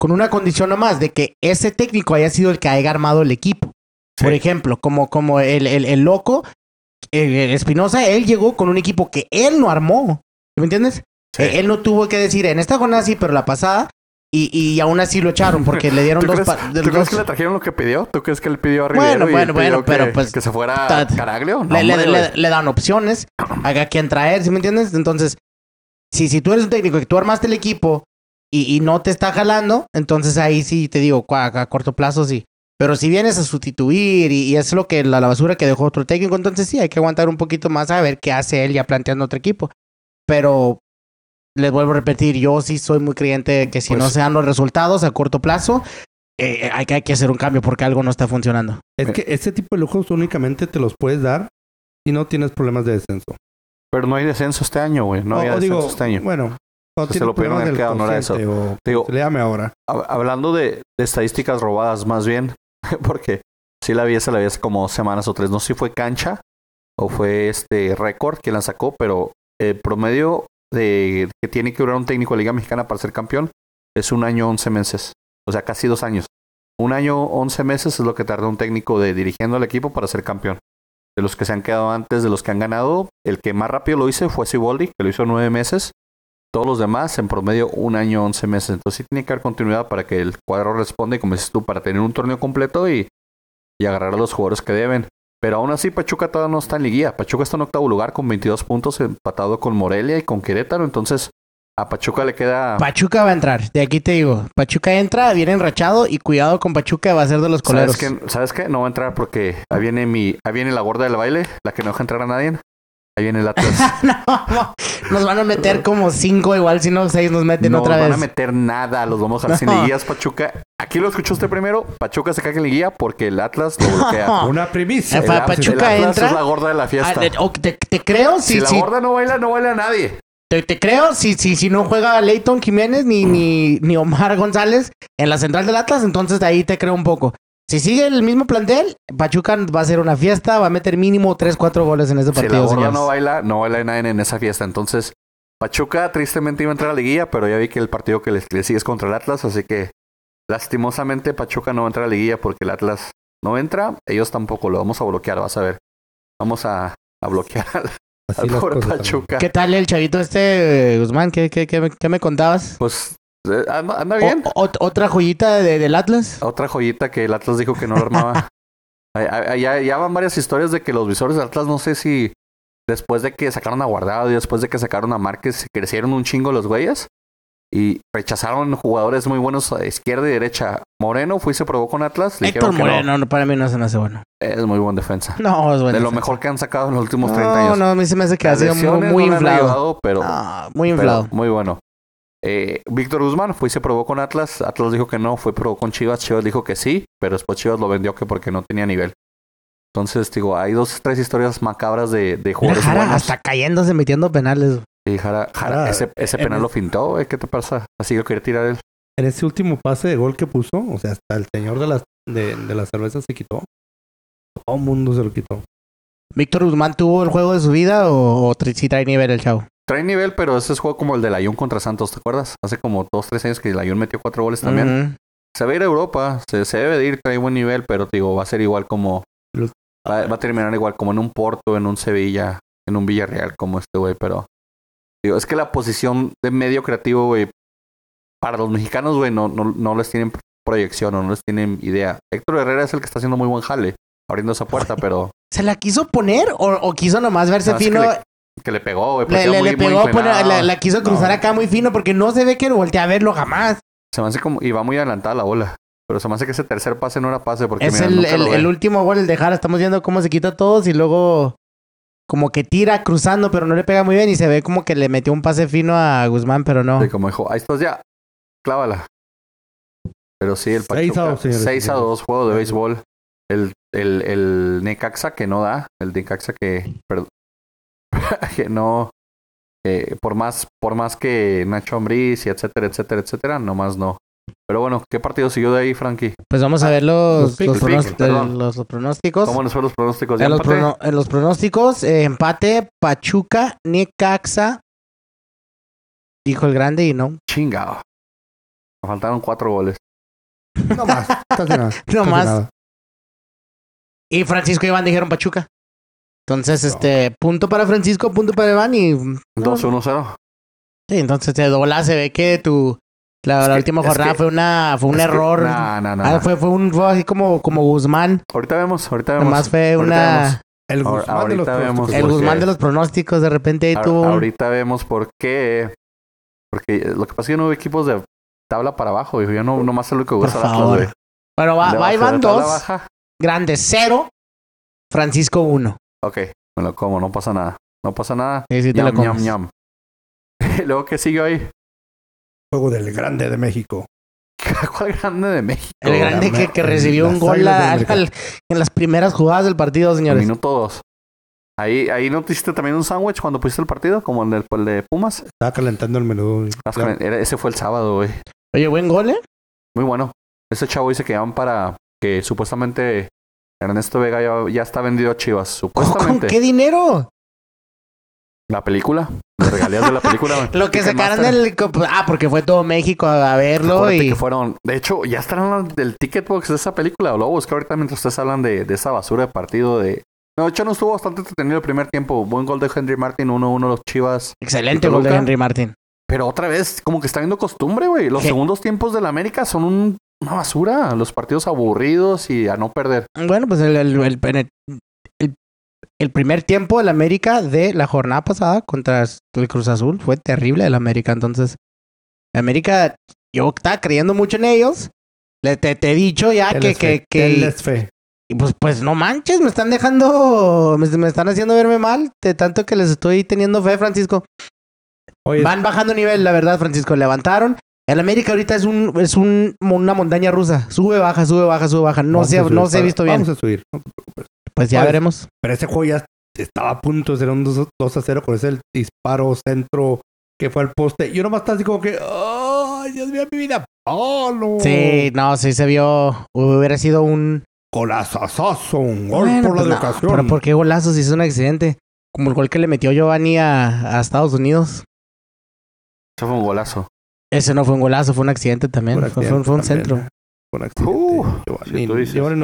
con una condición nomás de que ese técnico haya sido el que haya armado el equipo. Por ejemplo, como, como el, el, el loco, el- el Espinosa, él llegó con un equipo que él no armó. ¿Me entiendes? Sí. Él no tuvo que decir en esta jornada sí, pero la pasada. Y, y aún así lo echaron porque le dieron ¿Tú, dos. crees, tú los crees dos- que le trajeron lo que pidió? ¿Tú crees que él pidió a Bueno, Rivero y bueno, pidió bueno, pero pues, que se fuera Caraglio? No, le, le- hombre, le- güey. le dan opciones a quien traer, ¿sí me entiendes? Entonces, si, si tú eres un técnico que tú armaste el equipo y, y no te está jalando, entonces ahí sí te digo, a, corto plazo sí. Pero si vienes a sustituir y, y es lo que la, la basura que dejó otro técnico, entonces sí, hay que aguantar un poquito más a ver qué hace él ya planteando otro equipo. Pero les vuelvo a repetir, yo sí soy muy creyente de que si Pues- no se dan los resultados a corto plazo, eh, hay, que, hay que hacer un cambio porque algo no está funcionando. Es que ese tipo de lujos únicamente te los puedes dar si no tienes problemas de descenso. Pero no hay descenso este año, güey. No O- había o descenso digo, este año. Bueno, no Se lo del quedado, no era eso. o- Digo, Léame ahora. hab- hablando de, de estadísticas robadas, más bien, porque sí la vi, la vi hace como semanas o tres. No sé si fue cancha o fue este récord quien la sacó, pero el promedio de que tiene que durar un técnico de Liga Mexicana para ser campeón es un año, 11 meses. O sea, casi dos años. Un año, 11 meses es lo que tarda un técnico de dirigiendo al equipo para ser campeón. De los que se han quedado antes, de los que han ganado, el que más rápido lo hizo fue Siboldi, que lo hizo nueve meses. Todos los demás, en promedio, un año, 11 meses. Entonces sí tiene que haber continuidad para que el cuadro responda, y como dices tú, para tener un torneo completo y, y agarrar a los jugadores que deben. Pero aún así, Pachuca todavía no está en liguilla. Pachuca está en octavo lugar con 22 puntos, empatado con Morelia y con Querétaro. Entonces, a Pachuca le queda... Pachuca va a entrar, de aquí te digo. Pachuca entra, viene enrachado y cuidado con Pachuca, va a ser de los coleros. ¿Sabes qué? ¿Sabes qué? No va a entrar porque ahí viene mi... Ahí viene la gorda del baile, la que no deja entrar a nadie. Ahí viene el Atlas. no, nos van a meter como cinco, igual si no seis nos meten no otra van vez. a meter nada, los vamos a dejar sin No. liguillas, Pachuca. Aquí lo escuchó usted primero. Pachuca se cae en liguilla porque el Atlas lo bloquea. No. Una primicia. El Pachuca el Atlas entra- es la gorda de la fiesta. Ah, te, te creo si si, la si- gorda no baila, no baila nadie. te, te creo si, si, si no juega Leighton Jiménez ni, ni, ni Omar González en la central del Atlas, entonces de ahí te creo un poco. Si sigue el mismo plantel, Pachuca va a hacer una fiesta, va a meter mínimo 3, 4 goles en este Si la partido, gorda señores. no baila, no baila nadie en esa fiesta. Entonces, Pachuca tristemente iba a entrar a la liguilla, pero ya vi que el partido que le, le sigue es contra el Atlas, así que lastimosamente Pachuca no va a entrar a la liguilla porque el Atlas no entra. Ellos tampoco lo vamos a bloquear, vas a ver. Vamos a, a bloquear al, al pobre Pachuca. ¿Qué tal el chavito este, eh, Guzmán? ¿Qué, qué, qué, qué me contabas? Pues anda, anda bien. O- ¿Otra joyita de- del Atlas? Otra joyita que el Atlas dijo que no lo armaba. Ya, ya van varias historias de que los visores del Atlas, no sé si después de que sacaron a Guardado y después de que sacaron a Márquez, crecieron un chingo los güeyes y rechazaron jugadores muy buenos a izquierda y derecha. Moreno fue y se probó con Atlas. Le Héctor que no. Moreno, no, para mí no se me hace bueno. Es muy buen defensa. No, es bueno. de lo mejor que han sacado en los últimos 30 No, años. no, a mí se me hace que ha sido muy, lesiones muy no inflado. ayudado, pero, No, muy pero inflado. muy bueno. Eh, Víctor Guzmán fue y se probó con Atlas. Atlas dijo que no, fue probó con Chivas. Chivas dijo que sí, pero después Chivas lo vendió que porque no tenía nivel. Entonces, digo, hay dos, tres historias macabras de, de Mira, jugadores Jara buenos. hasta cayéndose metiendo penales. Y Jara, Jara, Jara, ese, ese en penal el- lo fintó, güey. ¿Qué te pasa? Así que quería tirar él. En ese último pase de gol que puso, o sea, hasta el señor de la, de, de la cerveza se quitó. Todo el mundo se lo quitó. ¿Víctor Guzmán tuvo el juego de su vida o, o sí trae nivel el chavo? Trae nivel, pero ese es juego como el de Layún contra Santos, ¿te acuerdas? Hace como dos, tres años que Layún metió cuatro goles también. Se va a ir a Europa, se, se debe de ir, trae buen nivel, pero te digo, va a ser igual como. Va, va a terminar igual como en un Porto, en un Sevilla, en un Villarreal, como este güey, pero. Digo, es que la posición de medio creativo, güey, para los mexicanos, güey, no, no, no les tienen proyección o no les tienen idea. Héctor Herrera es el que está haciendo muy buen jale, abriendo esa puerta, pero ¿Se la quiso poner o, o quiso nomás verse No, es que fino? Que le pegó, güey. Le, parecía le- muy- le muy pegó, inclinado. la, la quiso cruzar No. acá muy fino porque no se ve que voltea a verlo jamás. Se me hace como. Y va muy adelantada la bola. Pero se me hace que ese tercer pase no era pase porque Es mira, el, nunca el- lo último gol, el de Jara. Estamos viendo cómo se quita todos y luego como que tira cruzando, pero no le pega muy bien y se ve como que le metió un pase fino a Guzmán, pero no. Sí, como dijo, ahí estás ya, clávala. Pero sí, el Seis a Pachuca. dos, señores y 6 a señores. 2, juego de béisbol. El, el, el Necaxa que no da, el Necaxa que, que no, eh, por más por más que Nacho Ambriz y etcétera, etcétera, etcétera, nomás no. Pero bueno, ¿qué partido siguió de ahí, Frankie? Pues vamos a ver los, los picks, los, el pronos- pick, perdón. los- los pronósticos. ¿Cómo nos fueron los pronósticos? ¿Ya En los, empate? prono- en los pronósticos, eh, empate, Pachuca, Necaxa. Dijo el grande y no. Chingado. Me faltaron cuatro goles. No más. No más. Y Francisco y Iván dijeron Pachuca. Entonces, este, punto para Francisco, punto para Iván y... 2-1-0. Sí, entonces de dobla se ve que tu... La, Es la que- última jornada que- fue una fue un Es que- error. No, no, no. Ah, fue, fue un fue así como, como Guzmán. Ahorita vemos, ahorita vemos. Nomás fue Ahorita una... vemos. El Guzmán de los vemos. pronósticos. El Guzmán de los pronósticos, de repente ahí Ahor- tuvo... Ahorita vemos por qué. Porque lo que pasa es que no hubo equipos de tabla para abajo. Yo no, nomás es lo que Por gusta. Bueno, va, va Iván de tabla 2, baja. grande 0, Francisco 1. Ok, me lo como, no pasa nada. No pasa nada. Sí, sí te lo Ñam, ñam, comes. ñam. Luego, ¿qué siguió ahí? Juego del Grande de México. ¿Cuál grande de México? El grande que, que recibió un gol en las primeras jugadas del partido, señores. Minuto dos. Ahí, ahí no te hiciste también un sándwich cuando pusiste el partido, como el, el de Pumas. Estaba calentando el menú. ese fue el sábado, güey. Oye, buen gol, ¿eh? Muy bueno. Ese chavo dice que van para que supuestamente Ernesto Vega ya, está vendido a Chivas. Supuestamente. ¿Con qué dinero? La película, las regalías de la película. Lo que sacaron del... Ah, porque fue todo México a verlo y... Que fueron... De hecho, ya estarán del ticket box de esa película. Lo busco ahorita mientras ustedes hablan de, de esa basura de partido de... No, de hecho, no estuvo bastante entretenido el primer tiempo. Buen gol de Henry Martin, 1-1 los Chivas. Excelente gol de Henry Martin. Pero otra vez, como que está viendo costumbre, güey. Los segundos tiempos de la América son una basura. Los partidos aburridos y a no perder. Bueno, pues el, el, el, el primer tiempo del América de la jornada pasada contra el Cruz Azul fue terrible el América. Entonces, el América, yo estaba creyendo mucho en ellos. Le, te, he dicho ya que, que, que, fe. Y pues, pues no manches, me están dejando, me, están haciendo verme mal de tanto que les estoy teniendo fe, Francisco. Van bajando nivel, la verdad, Francisco. Levantaron. El América ahorita es un, es un, una montaña rusa. Sube, baja, sube, baja, sube, baja. No, se, no se ha visto bien. Vamos a subir. Pues ya veremos. Pero ese juego ya estaba a punto de ser un 2, a 0 con ese disparo centro que fue al poste. Y uno más así como que, ¡ay, Dios mío, mi vida! ¡Oh, no! Sí, no, sí se vio. Hubiera sido un. Golazazazo, un gol por la pues educación. Pero ¿por qué golazo si es un accidente? Como el gol que le metió Giovanni a, a Estados Unidos. Eso fue un golazo. Ese no fue un golazo, fue un accidente también. fue, un centro.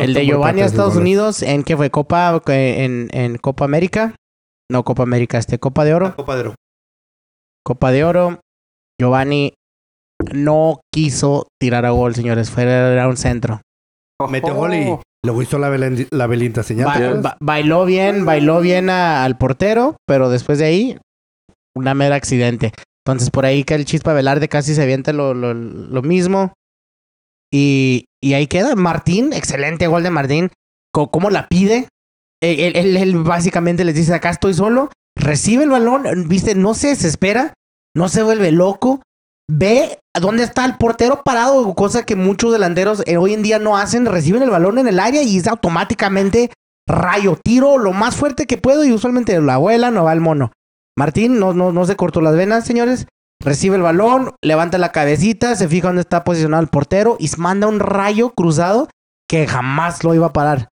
el de Giovanni a Estados Unidos, ¿en qué fue? ¿Copa en, en Copa América? No, Copa América, este, Copa de Oro. Copa de Oro. Copa de Oro. Giovanni no quiso tirar a gol, señores. Fue era un centro. Metió gol y luego hizo la, la belinta señal. bailó bien, bailó bien al portero, pero después de ahí, una mera accidente. Entonces por ahí que el Chispa Velarde casi se avienta lo, lo, lo mismo. Y, y, ahí queda. Martín, excelente gol de Martín. ¿Cómo, la pide? Él, él, él, básicamente les dice, acá estoy solo. Recibe el balón, viste, no se desespera, no se vuelve loco. Ve dónde está el portero parado, cosa que muchos delanteros eh, hoy en día no hacen. Reciben el balón en el área y es automáticamente rayo, tiro lo más fuerte que puedo y usualmente la abuela no va el mono. Martín no, no, no se cortó las venas, señores. Recibe el balón, levanta la cabecita, se fija dónde está posicionado el portero y manda un rayo cruzado que jamás lo iba a parar.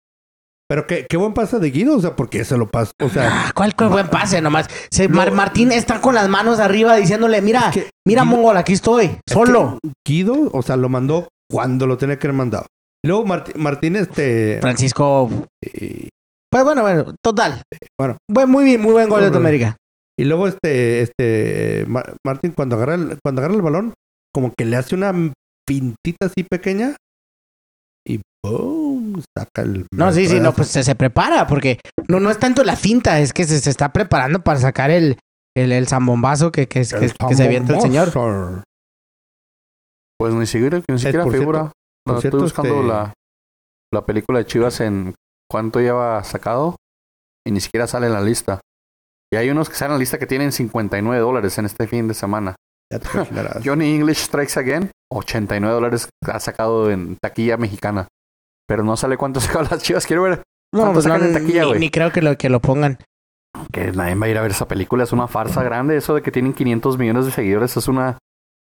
Pero qué, qué buen pase de Guido, o sea, porque se lo pasó, o sea... Ah, ¿Cuál, buen pase nomás? Martín está con las manos arriba diciéndole, mira, mira Mongol, aquí estoy, solo. Guido, o sea, lo mandó cuando lo tenía que haber mandado. luego Martín, este... Francisco... Pues bueno, bueno, total. Bueno. Muy bien, muy buen gol de América. Y luego este, este, Martín cuando agarra el, cuando agarra el balón, como que le hace una pintita así pequeña y ¡boom! saca el. No, sí, sí, no, pues se, se, prepara, porque no, no es tanto la finta, es que se, se está preparando para sacar el, el, el zambombazo que, que, que, que se avienta el señor. Pues ni siquiera, ni siquiera figura. estoy buscando este la, la película de Chivas en cuánto lleva sacado y ni siquiera sale en la lista. Y hay unos que salen en la lista que tienen 59 dólares en este fin de semana. Johnny English Strikes Again, 89 dólares ha sacado en taquilla mexicana. Pero no sale cuánto sacado las chivas. Quiero ver. No, pues sacan en taquilla, güey. Ni, creo que lo, que lo pongan. Que nadie va a ir a ver esa película. Es una farsa grande. Eso de que tienen 500 millones de seguidores es una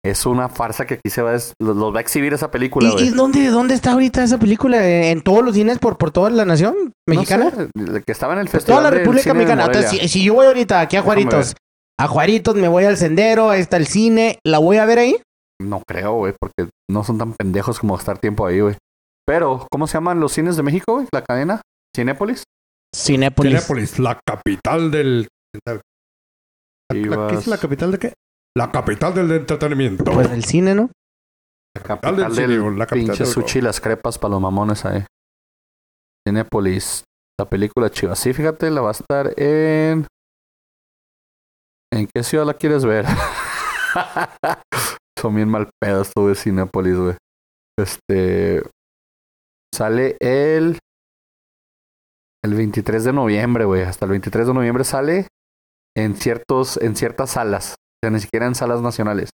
es una farsa que aquí se va a, los va a exhibir esa película. ¿Y, ¿y dónde, dónde está ahorita esa película? ¿En todos los cines por, por toda la nación mexicana? que estaba en el festival. Toda la República Mexicana. Entonces, si, yo voy ahorita aquí a Juaritos, a Juaritos me voy al sendero, ahí está el cine, ¿la voy a ver ahí? No creo, güey, porque no son tan pendejos como estar tiempo ahí, güey. Pero, ¿cómo se llaman los cines de México, güey? La cadena. ¿Cinépolis? Cinépolis. Cinépolis, la capital del. ¿Qué es la capital de qué? La capital del entretenimiento. Pues el cine, ¿no? La capital del, cine, la pinche sushi las crepas para los mamones ahí. Cinepolis. La película chiva. Sí, fíjate, la va a estar en... ¿En qué ciudad la quieres ver? Son bien mal pedos tú de Cinepolis, güey. Este... Sale el... El 23 de noviembre, güey. Hasta el 23 de noviembre sale en ciertos, en ciertas salas sea, ni siquiera en salas nacionales.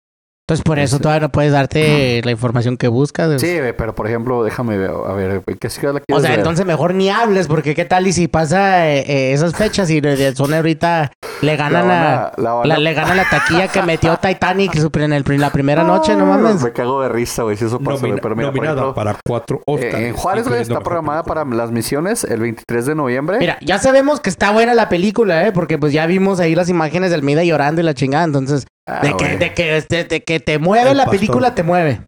Entonces por eso Ese- todavía no puedes darte la información que buscas. Sí, pero por ejemplo, déjame ver, a ver, ¿qué ciudad la O quieres sea, ver? entonces mejor ni hables, porque qué tal y si pasa eh, eh, esas fechas y de- son ahorita le ganan La le gana la taquilla que metió Titanic en el, la primera noche, no mames. Me cago de risa, güey, si eso pasa. Nomina- Pero mira, nominada ejemplo, para cuatro eh, Oscars. en Juárez, güey, está programada para las misiones el 23 de noviembre. Mira, ya sabemos que está buena la película, ¿eh? Porque pues ya vimos ahí las imágenes del Mida llorando y la chingada. Entonces, Ah, de, que, de, que, de, de que te mueve El la pastor. película, te mueve.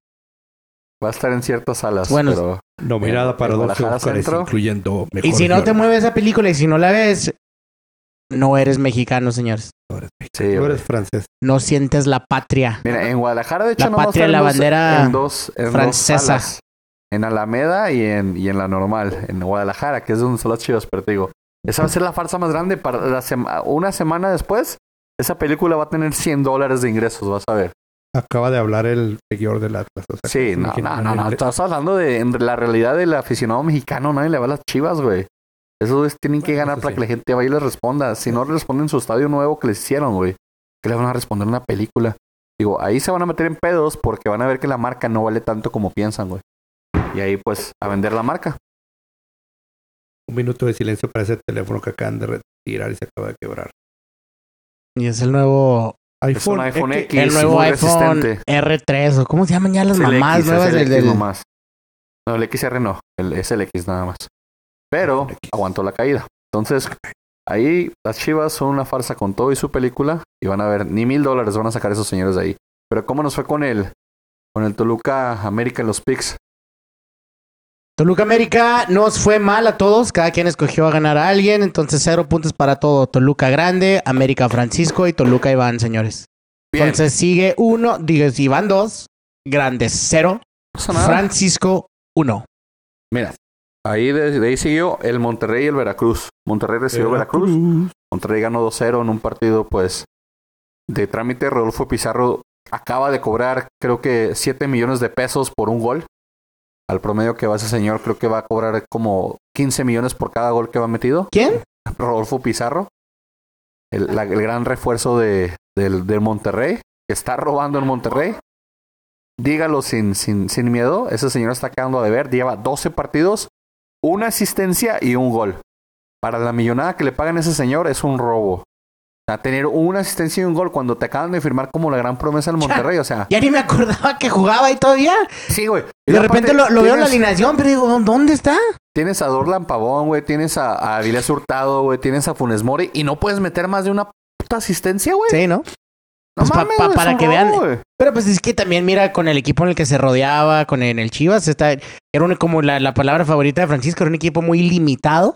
Va a estar en ciertas salas, Bueno, pero... Nominada para 12 Guadalajara Oscars, incluyendo mejor Y si no te mueve esa película y si no la ves, no eres mexicano, señores. Sí, Tú güey. eres francés. No sientes la patria. Mira, en Guadalajara, de hecho, La no va a patria estar de la en dos- bandera en dos, en dos francesa. salas. En Alameda y en, y en la normal, en Guadalajara, que es donde son las chivas, pero te digo, esa va a ser la farsa más grande para la sema- una semana después. Esa película va a tener 100 dólares de ingresos, vas a ver. Acaba de hablar el seguidor del Atlas. o sea, Sí, que no, no, no, no. Estás hablando de la realidad del aficionado mexicano. Nadie le va a las chivas, güey. Esos tienen que ganar para que la gente vaya y les responda. Si no responden en su estadio nuevo que les hicieron, güey, ¿qué le van a responder en una película? Digo, ahí se van a meter en pedos porque van a ver que la marca no vale tanto como piensan, güey. Y ahí, pues, a vender la marca. Un minuto de silencio para ese teléfono que acaban de retirar y se acaba de quebrar. Y es el nuevo, Es un iPhone es X. el nuevo iPhone resistente. R3 o cómo se llaman ya las mamás X, nuevas del, del- nomás. No, el XR no. El, es el X nada más. Pero X. aguantó la caída. Entonces, ahí las chivas son una farsa con todo y su película. Y van a ver, ni mil dólares van a sacar esos señores de ahí. Pero ¿cómo nos fue con el, con el Toluca América en los picks? Toluca América nos fue mal a todos. Cada quien escogió a ganar a alguien. Entonces, cero puntos para todo. Toluca Grande, América Francisco y Toluca Iván, señores. Bien, Entonces sigue uno, digo, Iván dos, Grande cero. Francisco uno. Mira, ahí de, de ahí siguió el Monterrey y el Veracruz. Monterrey recibió Veracruz. Monterrey ganó 2-0 en un partido, pues, de trámite. Rodolfo Pizarro acaba de cobrar, creo que 7 millones de pesos por un gol. Al promedio que va ese señor, creo que va a cobrar como 15 millones por cada gol que va metido. ¿Quién? Rodolfo Pizarro, el, la- el gran refuerzo de, del, del Monterrey, que está robando en Monterrey. Dígalo sin, sin, sin miedo, ese señor está quedando a deber. Lleva 12 partidos, una asistencia y un gol. Para la millonada que le pagan a ese señor es un robo. Sea, tener una asistencia y un gol cuando te acaban de firmar como la gran promesa del Monterrey. O sea, Ya ni me acordaba que jugaba ahí todavía. sí, güey. Y De repente lo, lo veo en la alineación, pero digo, ¿dónde está? Tienes a Dorlan Pavón, güey. Tienes a, a Avilés Hurtado, güey. Tienes a Funes Mori. Y no puedes meter más de una puta asistencia, güey. Sí, ¿no? No Pues mames, pa- para que vean-. Pero pues es que también mira con el equipo en el que se rodeaba, con en el Chivas, está, era un- como la, la palabra favorita de Francisco, era un equipo muy limitado.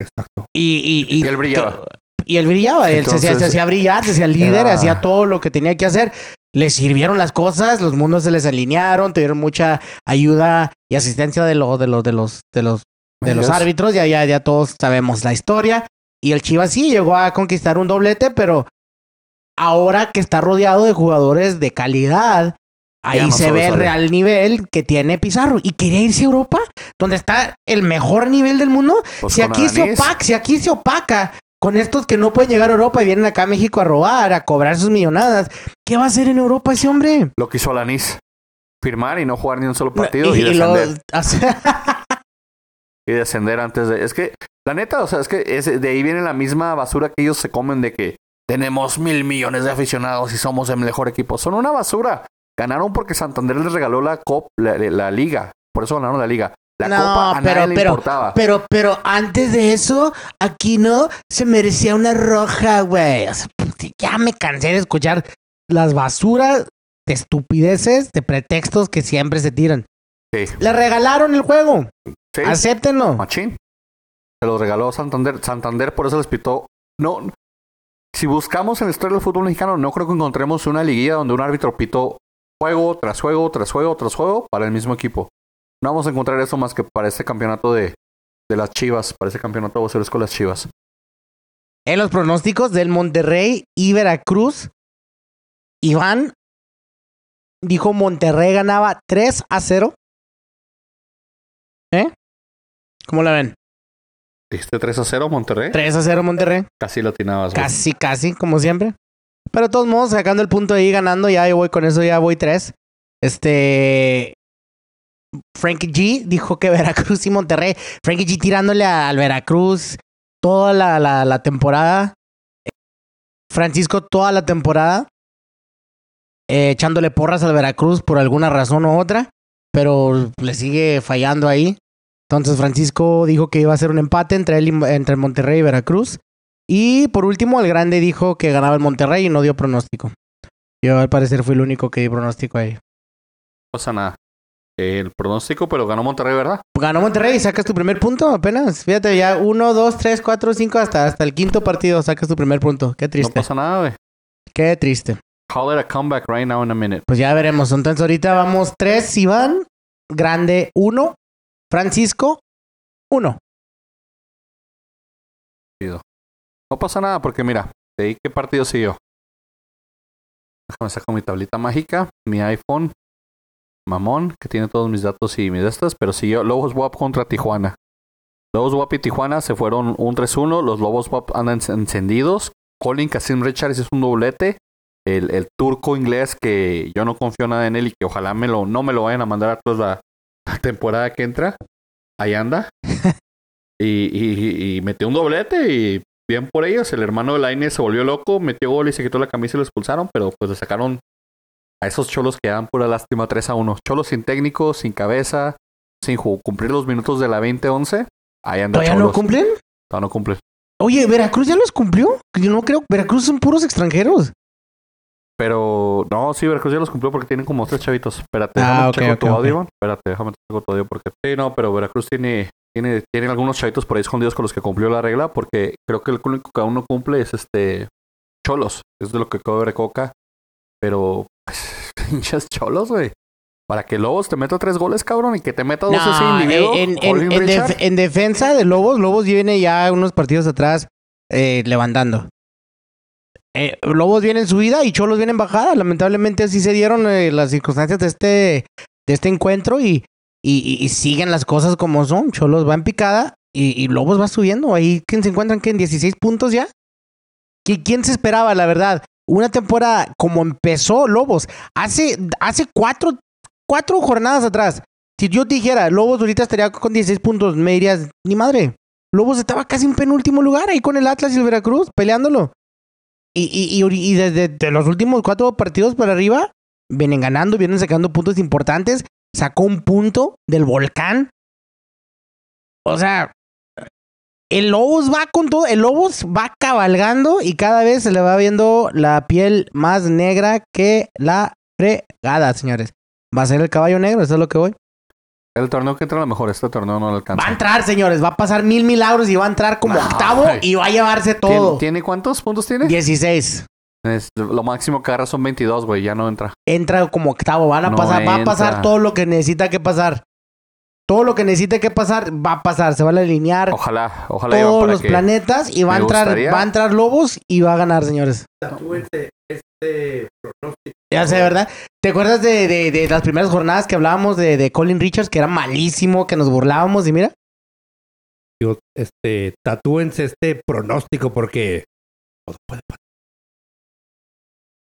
Exacto. Y, y, Y él brillaba. Y él brillaba, él se hacía, se Entonces, hacía brillar, se hacía líder, era- hacía todo lo que tenía que hacer. Le sirvieron las cosas, los mundos se les alinearon, tuvieron mucha ayuda y asistencia de, lo, de, los de los de los de los árbitros, ya, ya, ya todos sabemos la historia. Y el Chivas sí llegó a conquistar un doblete, pero ahora que está rodeado de jugadores de calidad, ahí Ya no se ve el real nivel que tiene Pizarro. Y quería irse a Europa, donde está el mejor nivel del mundo. Pues si aquí se opaca, si aquí se opaca con estos que no pueden llegar a Europa y vienen acá a México a robar, a cobrar sus millonadas, ¿qué va a hacer en Europa ese hombre? Lo que hizo Alanis. Firmar y no jugar ni un solo partido y, descender. Y descender antes de... Es que, la neta, o sea, es que es- de ahí viene la misma basura que ellos se comen de que tenemos mil millones de aficionados y somos el mejor equipo. Son una basura. Ganaron porque Santander les regaló la, cop, la, la liga. Por eso ganaron la liga. La No, copa a pero- nadie le pero- importaba. pero, pero antes de eso, aquí no se merecía una roja, güey. O sea, pues, ya me cansé de escuchar las basuras de estupideces, de pretextos que siempre se tiran. Sí, Le regalaron el juego. sí. Acéptenlo. Machín. Se los regaló Santander. Santander por eso les pitó. No. Si buscamos en la historia del fútbol mexicano, no creo que encontremos una liguilla donde un árbitro pitó juego tras juego, tras juego, tras juego para el mismo equipo. No vamos a encontrar eso más que para este campeonato de, de las Chivas, para este campeonato voceros con las Chivas. En los pronósticos del Monterrey y Veracruz, Iván dijo Monterrey ganaba 3 a 0. ¿Eh? ¿Cómo la ven? ¿Dijiste 3 a 0 Monterrey? 3 a 0 Monterrey. Casi lo atinabas. güey. Casi, casi, como siempre. Pero de todos modos, sacando el punto ahí, ganando, ya yo voy con eso, ya voy tres. Este. Frankie G dijo que Veracruz y Monterrey. Frankie G tirándole al Veracruz toda la, la, temporada. Francisco toda la temporada. eh, echándole porras al Veracruz por alguna razón u otra. Pero le sigue fallando ahí. Entonces Francisco dijo que iba a ser un empate entre él y- entre Monterrey y Veracruz. Y por último, el grande dijo que ganaba el Monterrey y no dio pronóstico. Yo al parecer fui el único que di pronóstico ahí. No pasa nada. El pronóstico, pero ganó Monterrey, ¿verdad? Ganó Monterrey, sacas tu primer punto apenas. Fíjate, ya uno, dos, tres, cuatro, cinco, hasta, hasta el quinto partido sacas tu primer punto. Qué No triste. pasa nada, güey. Qué triste. Call it a comeback right now in a minute. Pues ya veremos. Entonces ahorita vamos tres, Iván, grande, uno, Francisco, uno. No pasa nada porque mira, de ahí qué partido siguió. Déjame sacar mi tablita mágica, mi iPhone, mamón, que tiene todos mis datos y mis de estas, pero siguió Lobos WAP contra Tijuana. Lobos WAP y Tijuana se fueron un 3-1, los Lobos WAP andan en- encendidos. Colin Casim Richards es un doblete. El, el turco inglés que yo no confío nada en él y que ojalá me lo, no me lo vayan a mandar a toda la, temporada que entra. Ahí anda. y, y- y metió un doblete y bien por ellos. El hermano de Laine se volvió loco, metió gol y se quitó la camisa y lo expulsaron, pero pues le sacaron a esos cholos que dan pura lástima 3 a 1. Cholos sin técnico, sin cabeza, sin cumplir los minutos de la 20-11. Ahí anda ¿Todavía no cumplen? Todavía no cumple. Oye, ¿Veracruz ya los cumplió? Yo no creo. Veracruz son puros extranjeros. Pero no, sí, Veracruz ya los cumplió porque tienen como tres chavitos. Espérate, Ah, déjame ok, checo ok, tu audio. Espérate, déjame checo tu audio porque. Sí, no, pero Veracruz tiene, tiene, tiene algunos chavitos por ahí escondidos con los que cumplió la regla. Porque creo que el único que aún no cumple es este Cholos. Es de lo que acabo de ver Coca. Pero, pinches cholos, güey. Para que Lobos te meta tres goles, cabrón, y que te meta dos ese individuo. en, en- Colin en Richard. def- en defensa de Lobos, Lobos viene ya unos partidos atrás eh, levantando. Eh, Lobos viene en subida y Cholos viene en bajada. Lamentablemente así se dieron eh, las circunstancias de este, de este encuentro y, y- siguen las cosas como son. Cholos va en picada y, y Lobos va subiendo. Ahí ¿quién se encuentran que en 16 puntos ya. ¿Qui- ¿Quién se esperaba, la verdad? Una temporada como empezó Lobos. Hace, hace cuatro, cuatro jornadas atrás. Si yo dijera, Lobos ahorita estaría con 16 puntos, me dirías, ni madre. Lobos estaba casi en penúltimo lugar ahí con el Atlas y el Veracruz, peleándolo. Y, y, y desde de los últimos cuatro partidos para arriba, vienen ganando, vienen sacando puntos importantes. Sacó un punto del volcán. O sea, el Lobos va con todo, el Lobos va cabalgando y cada vez se le va viendo la piel más negra que la fregada, señores. Va a ser el caballo negro, eso es lo que voy. El torneo que entra a lo mejor, este torneo no lo alcanza. Va a entrar, señores, va a pasar mil milagros y va a entrar como No, octavo ay. y va a llevarse ¿Tiene, todo. ¿Tiene cuántos puntos tiene? 16. Es- lo máximo que agarra son 22, güey, ya no entra. Entra como octavo, van a No pasar, va a pasar todo lo que necesita que pasar. Todo lo que necesite que pasar va a pasar, se van a alinear Ojalá, ojalá Iván, todos para los que- planetas y va a entrar, gustaría- va a entrar Lobos y va a ganar, señores. Tatúense este pronóstico. Ya sé, ¿verdad? ¿Te acuerdas de, de- de las primeras jornadas que hablábamos de, de Colin Richards, que era malísimo, que nos burlábamos y mira? Digo, Este, tatúense este pronóstico porque todo puede pasar.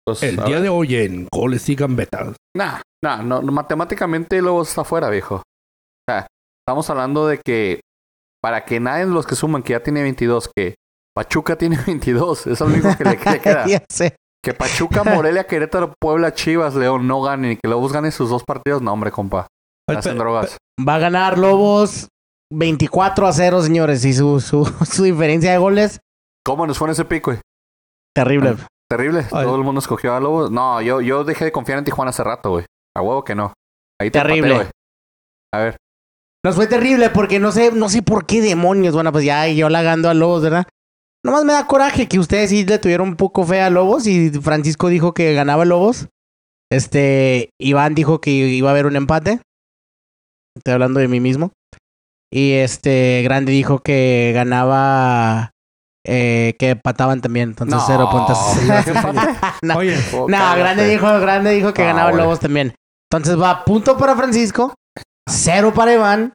pues, El día ver. de hoy en goles y gambetas. Nah, nah, no, no, matemáticamente luego está fuera, viejo. Estamos hablando de que para que nadie de los que suman que ya tiene 22, que Pachuca tiene 22, es lo único que le, que le queda. ya sé. Que Pachuca, Morelia, Querétaro, Puebla, Chivas, León no ganen y que Lobos gane sus dos partidos, no, hombre, compa. Hacen drogas. Va a ganar Lobos 24 a 0, señores. Y su, su, su diferencia de goles, ¿Cómo nos fue en ese pico, güey? terrible. Terrible. Ay. Todo el mundo escogió a Lobos. No, yo, yo dejé de confiar en Tijuana hace rato, güey. A huevo que no. Ahí te Terrible. güey. A ver. Nos fue terrible porque no sé, no sé por qué demonios. Bueno, pues ya yo la gando a Lobos, ¿verdad? Nomás me da coraje que ustedes sí le tuvieron un poco fe a Lobos y Francisco dijo que ganaba Lobos. Este, Iván dijo que iba a haber un empate. Estoy hablando de mí mismo. Y este, Grande dijo que ganaba, eh, que empataban también. Entonces, No, cero puntos. no, Oye, no, cállate. Grande dijo, Grande dijo que Ah, ganaba. Lobos también. Entonces va punto para Francisco, cero para Iván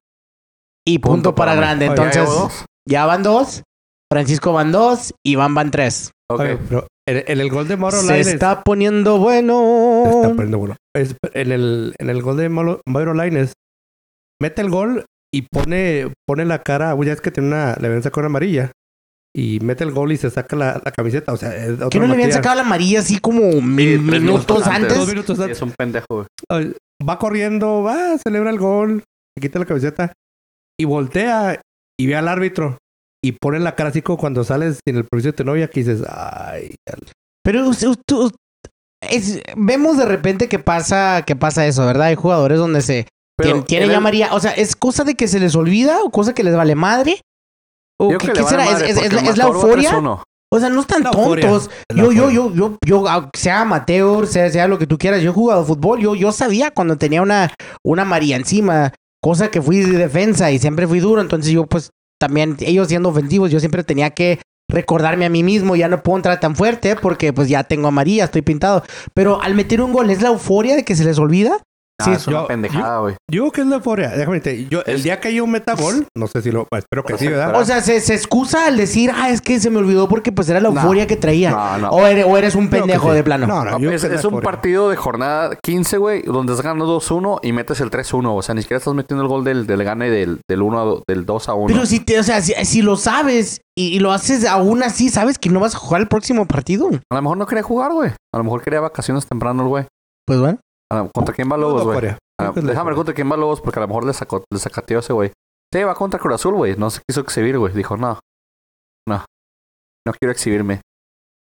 y punto, Punto para. Grande. Oye, ¿Ya Entonces ya van dos, Francisco van dos, Iván van tres. Ok. Oye, pero en, en el gol de Mauro Se Lainez... está poniendo bueno. Se está poniendo bueno. Es- en, el, en el gol de Mauro Mauro Lainez, mete el gol y pone, pone la cara... uy, Ya es que tiene una... Le habían sacado una amarilla. Y mete el gol y se saca la, la camiseta. O sea, es ¿Que otro no le habían sacado la amarilla así como mi- Sí, tres minutos antes? Dos minutos Sí, antes. es un pendejo, güey. Va corriendo, va, celebra el gol, se quita la camiseta y voltea y ve al árbitro y pone la cara así como cuando sales sin el permiso de tu novia que dices, ay, Pero usted- usted- es- vemos de repente que pasa, que pasa eso, ¿verdad? Hay jugadores donde se Pero tienen, tienen en ya el- amarilla. O sea, ¿es cosa de que se les olvida o cosa que les vale madre? ¿O qué, que será? ¿Es, madre es- porque es la- es euforia? 3-1. O sea, no están tontos. Yo, yo, yo, yo, yo, ah, sea amateur, sea, sea lo que tú quieras, yo he jugado fútbol, yo, yo sabía cuando tenía una, una amarilla encima, cosa que fui de defensa y siempre fui duro, entonces yo pues también, ellos siendo ofensivos, yo siempre tenía que recordarme a mí mismo, ya no puedo entrar tan fuerte porque pues ya tengo amarilla, estoy pintado. Pero al meter un gol, ¿es la euforia de que se les olvida? Ah, Sí, es una yo- pendejada, güey. Yo creo que es la euforia. Déjame decirte, yo, el Es- día que yo meta gol, no sé si lo, pues, espero que sí, ¿verdad? O sea, se, se excusa al decir, ah, es que se me olvidó porque pues era la No. euforia que traía. No, no. O, eres, o eres un pendejo sí. de plano. No, no, yo es es la un partido de jornada 15, güey, donde estás ganando 2-1 y metes el 3-1. O sea, ni siquiera estás metiendo el gol del, del gane del, del, 1 a do- del 2 a 1. Pero si te, o sea, si, si lo sabes y, y lo haces aún así, sabes que no vas a jugar el próximo partido. A lo mejor no quería jugar, güey. A lo mejor quería vacaciones temprano el güey. Pues bueno. A lo- ¿Contra quién va Lobos, güey? Ah, déjame ver contra quién va Lobos porque a lo mejor le, sacó, le sacateó ese güey. Sí, va contra Cruz Azul, güey. No se quiso exhibir, güey. Dijo, no. No. No quiero exhibirme.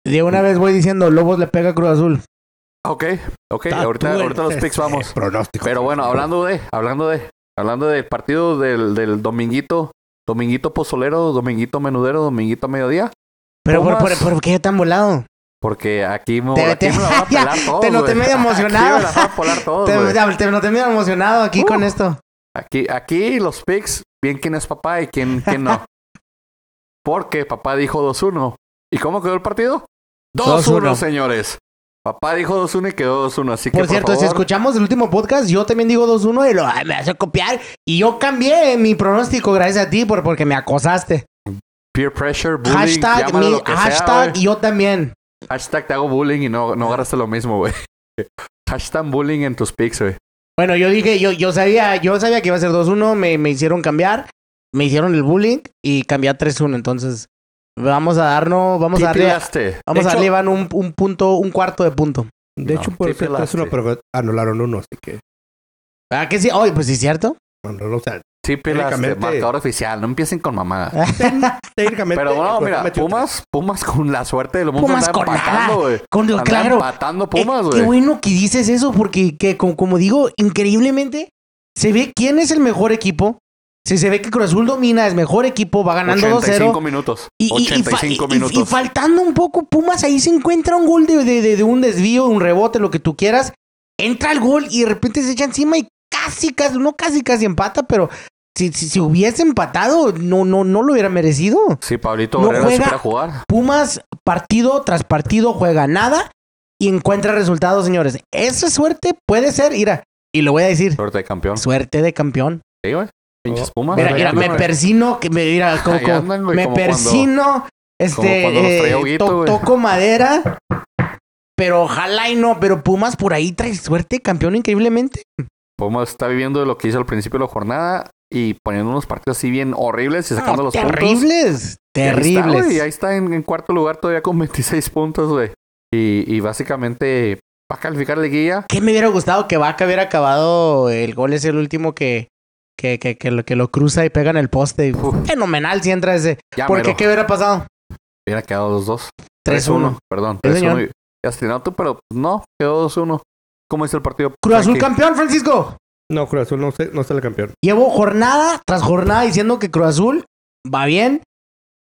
De una vez voy diciendo, Lobos le pega a Cruz Azul. Ok, ok. Ah, ahorita, ahorita los picks vamos. Pronóstico. Pero bueno, hablando de, hablando de, hablando del partido del, del dominguito, dominguito pozolero, dominguito menudero, dominguito mediodía, Pero por, por, por qué tan volado? Porque aquí me, Te- aquí te- me la van a ya, pelar todos, te noté medio emocionado. Aquí me la van a todos, Te, güey. te, noté medio emocionado aquí Uh. con esto. Aquí, aquí los picks, bien quién es papá y quién, quién no. Porque papá dijo 2-1. ¿Y cómo quedó el partido? 2-1, 2-1. señores. Papá dijo 2-1 y quedó 2-1. Así que, Por cierto, si favor, escuchamos el último podcast, yo también digo 2-1 y lo, ay, me hace copiar. Y yo cambié mi pronóstico gracias a ti por, porque me acosaste. peer pressure, bullying, hashtag mi, lo que sea, hashtag güey. yo también. Hashtag te hago bullying y no, no agarraste lo mismo, güey. Hashtag bullying en tus pics, güey. Bueno, yo dije, yo, yo sabía, yo sabía que iba a ser 2-1, me, me hicieron cambiar, me hicieron el bullying y cambié a 3-1. Entonces, vamos a darnos, vamos a darle, Tipilaste. vamos De a hecho- darle Iván un, un punto, un cuarto de punto. De No, hecho, por sí pelaste. 3-1, pero anularon uno, así que. ¿Ah, que sí? Oye, pues sí, ¿cierto? Bueno, no, o sea, Sí, pilaste. Técnicamente- Marcador oficial. No empiecen con mamada. técnicamente. Pero bueno, mira, Pumas, Pumas con la suerte del mundo Pumas con empatando, nada. güey. Con, Anda claro. empatando Eh, Pumas, qué güey. bueno que dices eso porque, que, como, como digo, increíblemente se ve quién es el mejor equipo. Si se ve que Cruz Azul domina, es mejor equipo, va ganando 85 2-0. minutos. Y, y- y fa- 85 y- y- minutos. y faltando un poco, Pumas ahí se encuentra un gol de, de- de- de un desvío, un rebote, lo que tú quieras. Entra el gol y de repente se echa encima y casi, casi, no casi, casi empata, pero si, si, si hubiese empatado, no, no, no lo hubiera merecido. Sí, Pablito No juega- sí para jugar. Pumas, partido tras partido, juega nada y encuentra resultados, señores. Esa suerte puede ser, mira, y lo voy a decir, Suerte de campeón. suerte de campeón. Sí, güey. Pinches Pumas. Mira, mira, me persino, que me mira, como, como- andan, güey, me como cuando- persino, este, cuando eh, Huguito, to- güey. toco madera, pero ojalá y no, pero Pumas por ahí trae suerte de campeón increíblemente. Pumas está viviendo de lo que hizo al principio de la jornada y poniendo unos partidos así bien horribles y sacando los puntos. terribles, está, güey, terribles. y ahí está en, en cuarto lugar todavía con 26 puntos, güey. Y, y básicamente va a calificar la liguilla. ¿Qué me hubiera gustado que Vaca hubiera acabado el gol es el último que que, que, que lo, que lo cruza y pega en el poste. Uf. Fenomenal si entra ese. Ya Porque mero. ¿qué hubiera pasado? Hubiera quedado 2-2. 3-1. Perdón, Sí, 3-1. señor. y- Ya tú, pero no, quedó 2-1. ¿Cómo es el partido? Cruz Azul campeón, Francisco. No, Cruz Azul no, sé, no está el campeón. Llevo jornada tras jornada diciendo que Cruz Azul va bien,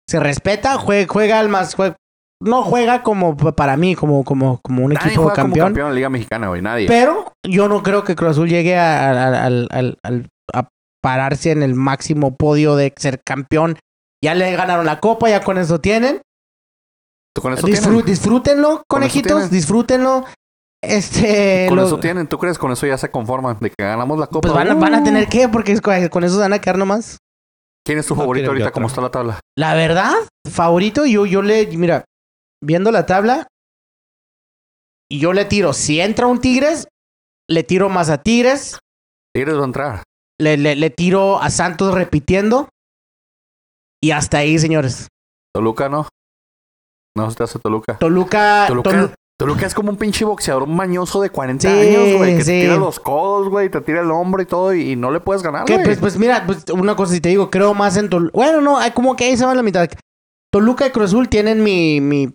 se respeta, juega, juega al más. no juega como para mí, como, como, como un Nadie equipo juega como campeón. campeón en la Liga Mexicana, güey. Nadie. Pero yo no creo que Cruz Azul llegue a, pararse en el máximo podio de ser campeón. Ya le ganaron la copa, ya con eso tienen. ¿Tú con eso Disfrú- tienen? disfrútenlo, conejitos, tienen. disfrútenlo. Este. Con lo- eso tienen. ¿Tú crees con eso ya se conforman? De que ganamos la copa. Pues van, a- Uh. van a tener que, porque es- con eso se van a quedar nomás. ¿Quién es tu No favorito ahorita? ¿Cómo está la tabla? La verdad, favorito, yo, yo le. Mira, viendo la tabla, y yo le tiro, si entra un Tigres, le tiro más a Tigres, Tigres va a entrar. le, le, le tiro a Santos repitiendo, y hasta ahí, señores. Toluca no. No se te hace Toluca. Toluca, Toluca, Tolu- Toluca es como un pinche boxeador mañoso de 40 Sí, años, güey. Que sí. te tira los codos, güey. Te tira el hombro y todo. Y, y no le puedes ganar, güey. pues, pues mira, pues, una cosa si te digo, creo más en Toluca. Bueno, no, hay como que ahí se va la mitad. Toluca y Cruz Azul tienen mi, mi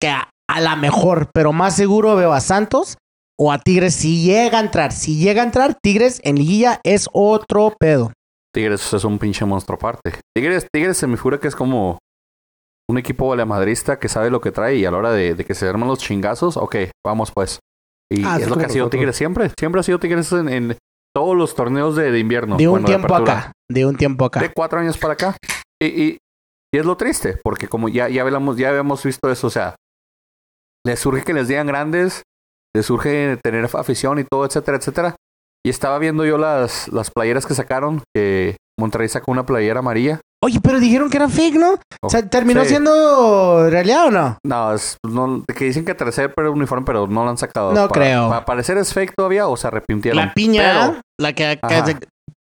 que a, a la mejor, pero más seguro veo a Santos o a Tigres si llega a entrar. Si llega a entrar, Tigres en liguilla es otro pedo. Tigres es un pinche monstruo aparte. Tigres, Tigres se me figura que es como un equipo valemadrista que sabe lo que trae y a la hora de, de que se arman los chingazos, ok, vamos pues. Y Ah, es sí, lo que ha sido. Tigres siempre. Siempre ha sido Tigres en, en todos los torneos de, de invierno. de un bueno, tiempo acá, de un tiempo acá. De cuatro años para acá. Y, y, y es lo triste, porque como ya, ya, hablamos, ya habíamos visto eso, o sea, les surge que les digan grandes, les surge tener afición y todo, etcétera, etcétera. Y estaba viendo yo las, las playeras que sacaron, que Monterrey sacó una playera amarilla. Oye, pero dijeron que era fake, ¿no? O sea, ¿terminó Sí. siendo realidad o no? No, es, no, que dicen que tercer pero uniforme, pero no lo han sacado. No Para- creo. Para parecer es fake todavía o se arrepintieron. La piña, Pero, la que... que-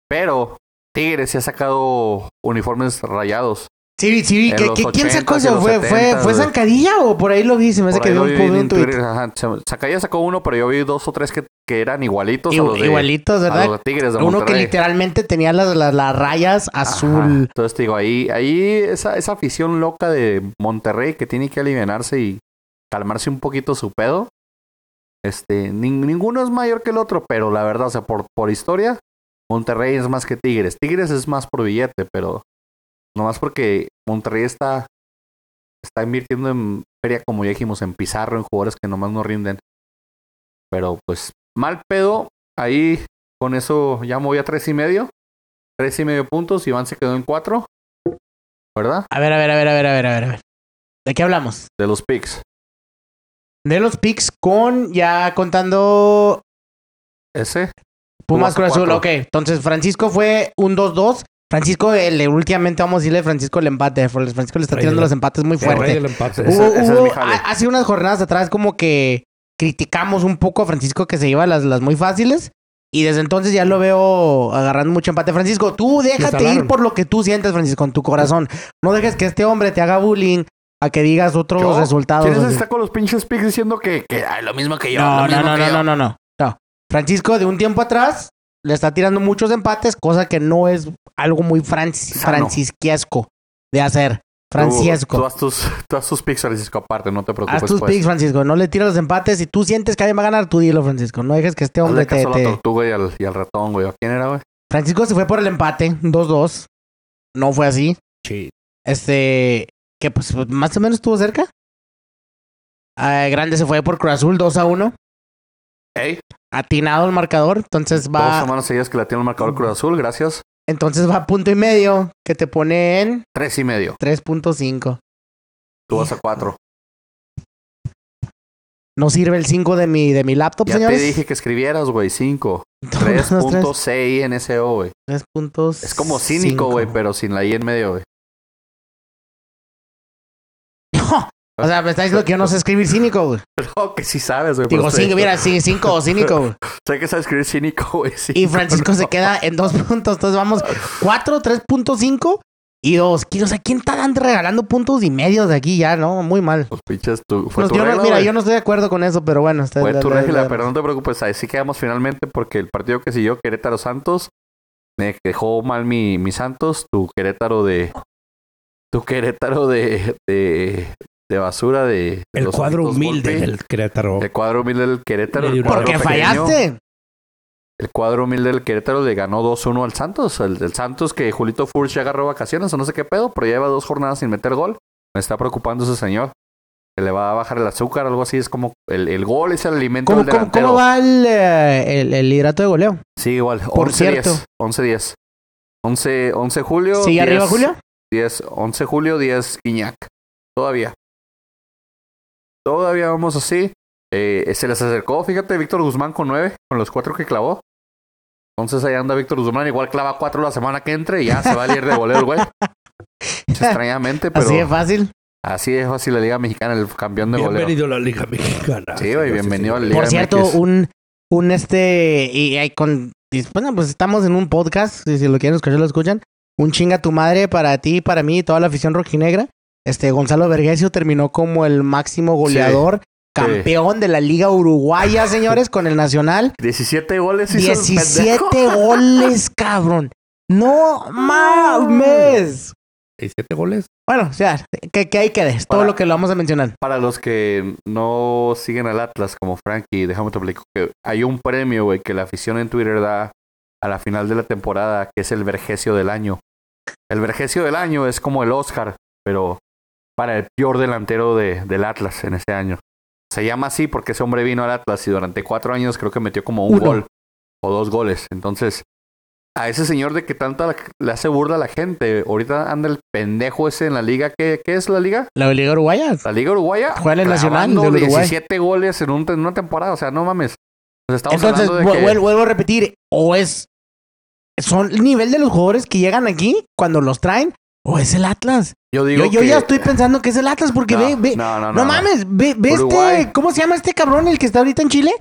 pero Tigres se ha sacado uniformes rayados. Sí, sí, En ¿qué- los qué- ¿quién 80s sacó eso? ¿Fue, fue, 70s, ¿Fue. Zancadilla o por ahí lo vi? Se me hace que lo un, un tweet. Twitter, ajá. Zacaya sacó uno, pero yo vi dos o tres que, que eran igualitos a Igu- los de, Igualitos, a ¿verdad? los de Tigres de Uno que literalmente tenía las, las, las rayas Ajá. azul. Entonces te digo, ahí, ahí esa, esa afición loca de Monterrey que tiene que alivianarse y calmarse un poquito su pedo. Este, nin- ninguno es mayor que el otro, pero la verdad, o sea, por, por historia, Monterrey es más que Tigres. Tigres es más por billete, pero nomás porque Monterrey está, está invirtiendo en feria, como ya dijimos, en Pizarro, en jugadores que nomás no rinden. Pero pues, mal pedo, ahí con eso ya voy a tres y medio. Tres y medio puntos, Iván se quedó en cuatro. ¿Verdad? A ver, a ver, a ver, a ver, a ver, a ver, a ver. ¿De qué hablamos? De los picks. De los picks con ya contando Ese. Pumas Cruz Azul. Ok, entonces Francisco fue un 2-2. Francisco, el, últimamente vamos a decirle Francisco el empate. Francisco le está tirando los empates muy fuerte. empate. Hubo, ese hubo- hace unas jornadas atrás como que criticamos un poco a Francisco que se iba las, las muy fáciles. Y desde entonces ya lo veo agarrando mucho empate. Francisco, tú déjate ir por lo que tú sientes, Francisco, en tu corazón. No dejes que este hombre te haga bullying a que digas otros ¿Yo? resultados. ¿Quién es así. está con los pinches picks diciendo que, que ay, lo mismo que yo? No, lo no, mismo no, que no, yo? no, no, no. No. Francisco, de un tiempo atrás, le está tirando muchos empates, cosa que no es algo muy francis Sano. francisquiesco de hacer. Tú, Francisco. tú haz tus, tú haz tus picks, Francisco, aparte, no te preocupes. Haz tus pues. picks, Francisco. No le tires los empates. Si tú sientes que alguien va a ganar, tú dilo, Francisco. No dejes que este hombre Hazle te, caso a la te- tortuga y al, y al ratón, güey. ¿A quién era, güey? Francisco se fue por el empate, 2-2. No fue así. Sí. Este, que pues más o menos estuvo cerca. Ah, Grande se fue por Cruz Azul, 2-1. Ey, Atinado el marcador. Entonces dos va, semanas seguidas que la tiene el marcador Cruz Azul, gracias. entonces va a punto y medio, que te pone en Tres y medio. 3.5. Tú vas a cuatro. No sirve el 5 de mi, de mi laptop, Ya señores. te dije que escribieras, güey, cinco. Todos los tres. 3.6 NSO, güey. Tres puntos. Es como cínico, güey, pero sin la I en medio, güey. O sea, me está diciendo que yo no sé escribir cínico, güey. No, que sí sabes, güey. Digo, sí, mira, sí, 5 o cínico, güey. Sé que sabes escribir cínico, güey. Y cinco, Francisco no. se queda en 2 puntos. Entonces vamos 4, 3.5 y 2. O sea, ¿quién está dando regalando puntos y medios de aquí ya? No, muy mal. Los pinches, tu, fue Pues tu yo no- regla, mira, güey. yo no estoy de acuerdo con eso, pero bueno. está- Fue la- tu la- regla, la- pero no te preocupes, ahí sí quedamos finalmente porque el partido que siguió Querétaro Santos me dejó mal mi, mi Santos, tu Querétaro de tu Querétaro de de, de basura de, de El los cuadro humilde golpe. del Querétaro. el cuadro humilde del Querétaro, el Porque pequeño. fallaste. El cuadro humilde del Querétaro le ganó 2-1 al Santos. El, el Santos que Julito Furch ya agarró vacaciones o no sé qué pedo, pero lleva dos jornadas sin meter gol. Me está preocupando ese señor. Que le va a bajar el azúcar, algo así. Es como el, el gol es el alimento ¿Cómo, del cómo, delantero. cómo va el, eh, el, el liderato de goleo? Sí, igual. Por 11-10. cierto. 11-10. 11, 11 julio. ¿Sigue 10, arriba, Julio? 10, 11 julio, 10 Guiñac. Todavía. Todavía vamos así. Eh, se les acercó, fíjate, Víctor Guzmán con 9, con los 4 que clavó. Entonces ahí anda Víctor Guzmán, igual clava 4 la semana que entre y ya se va a ir de goleo el güey. Extrañamente, pero Así de fácil. Así es fácil la Liga Mexicana, el campeón de goleo. Bienvenido a la Liga Mexicana. Sí, güey, bienvenido a la Liga Por cierto, MX. un, un este, y hay con, y, bueno, pues estamos en un podcast, si, si lo quieren escuchar, lo escuchan. Un chinga tu madre para ti, para mí y toda la afición rojinegra. Este, Gonzalo Vergesio terminó como el máximo goleador, campeón de la Liga Uruguaya, señores, con el Nacional. 17 goles hizo el 17 pendejo. goles, cabrón. No mames. 17 goles. Bueno, o sea, que, que ahí quede. Es todo lo que lo vamos a mencionar. Para los que no siguen al Atlas como Frankie, déjame te explico que hay un premio, güey, que la afición en Twitter da a la final de la temporada, que es el Vergesio del año. El Vergesio del año es como el Oscar, pero para el peor delantero de, del Atlas en ese año. Se llama así porque ese hombre vino al Atlas y durante cuatro años creo que metió como un Uno. gol o dos goles. Entonces, a ese señor de que tanta le hace burla a la gente, ahorita anda el pendejo ese en la liga. ¿Qué, qué es la liga? La Liga Uruguaya. La Liga Uruguaya. Juega el Nacional clavando del Uruguay. 17 goles en, un- en una temporada. O sea, no mames. Pues Entonces, de que... vuelvo a repetir, o es son el nivel de los jugadores que llegan aquí cuando los traen, o es el Atlas. yo digo Yo, yo que- ya estoy pensando que es el Atlas porque No, ve, ve, no, no, no, no, no. mames, ve, ve este, ¿cómo se llama este cabrón el que está ahorita en Chile?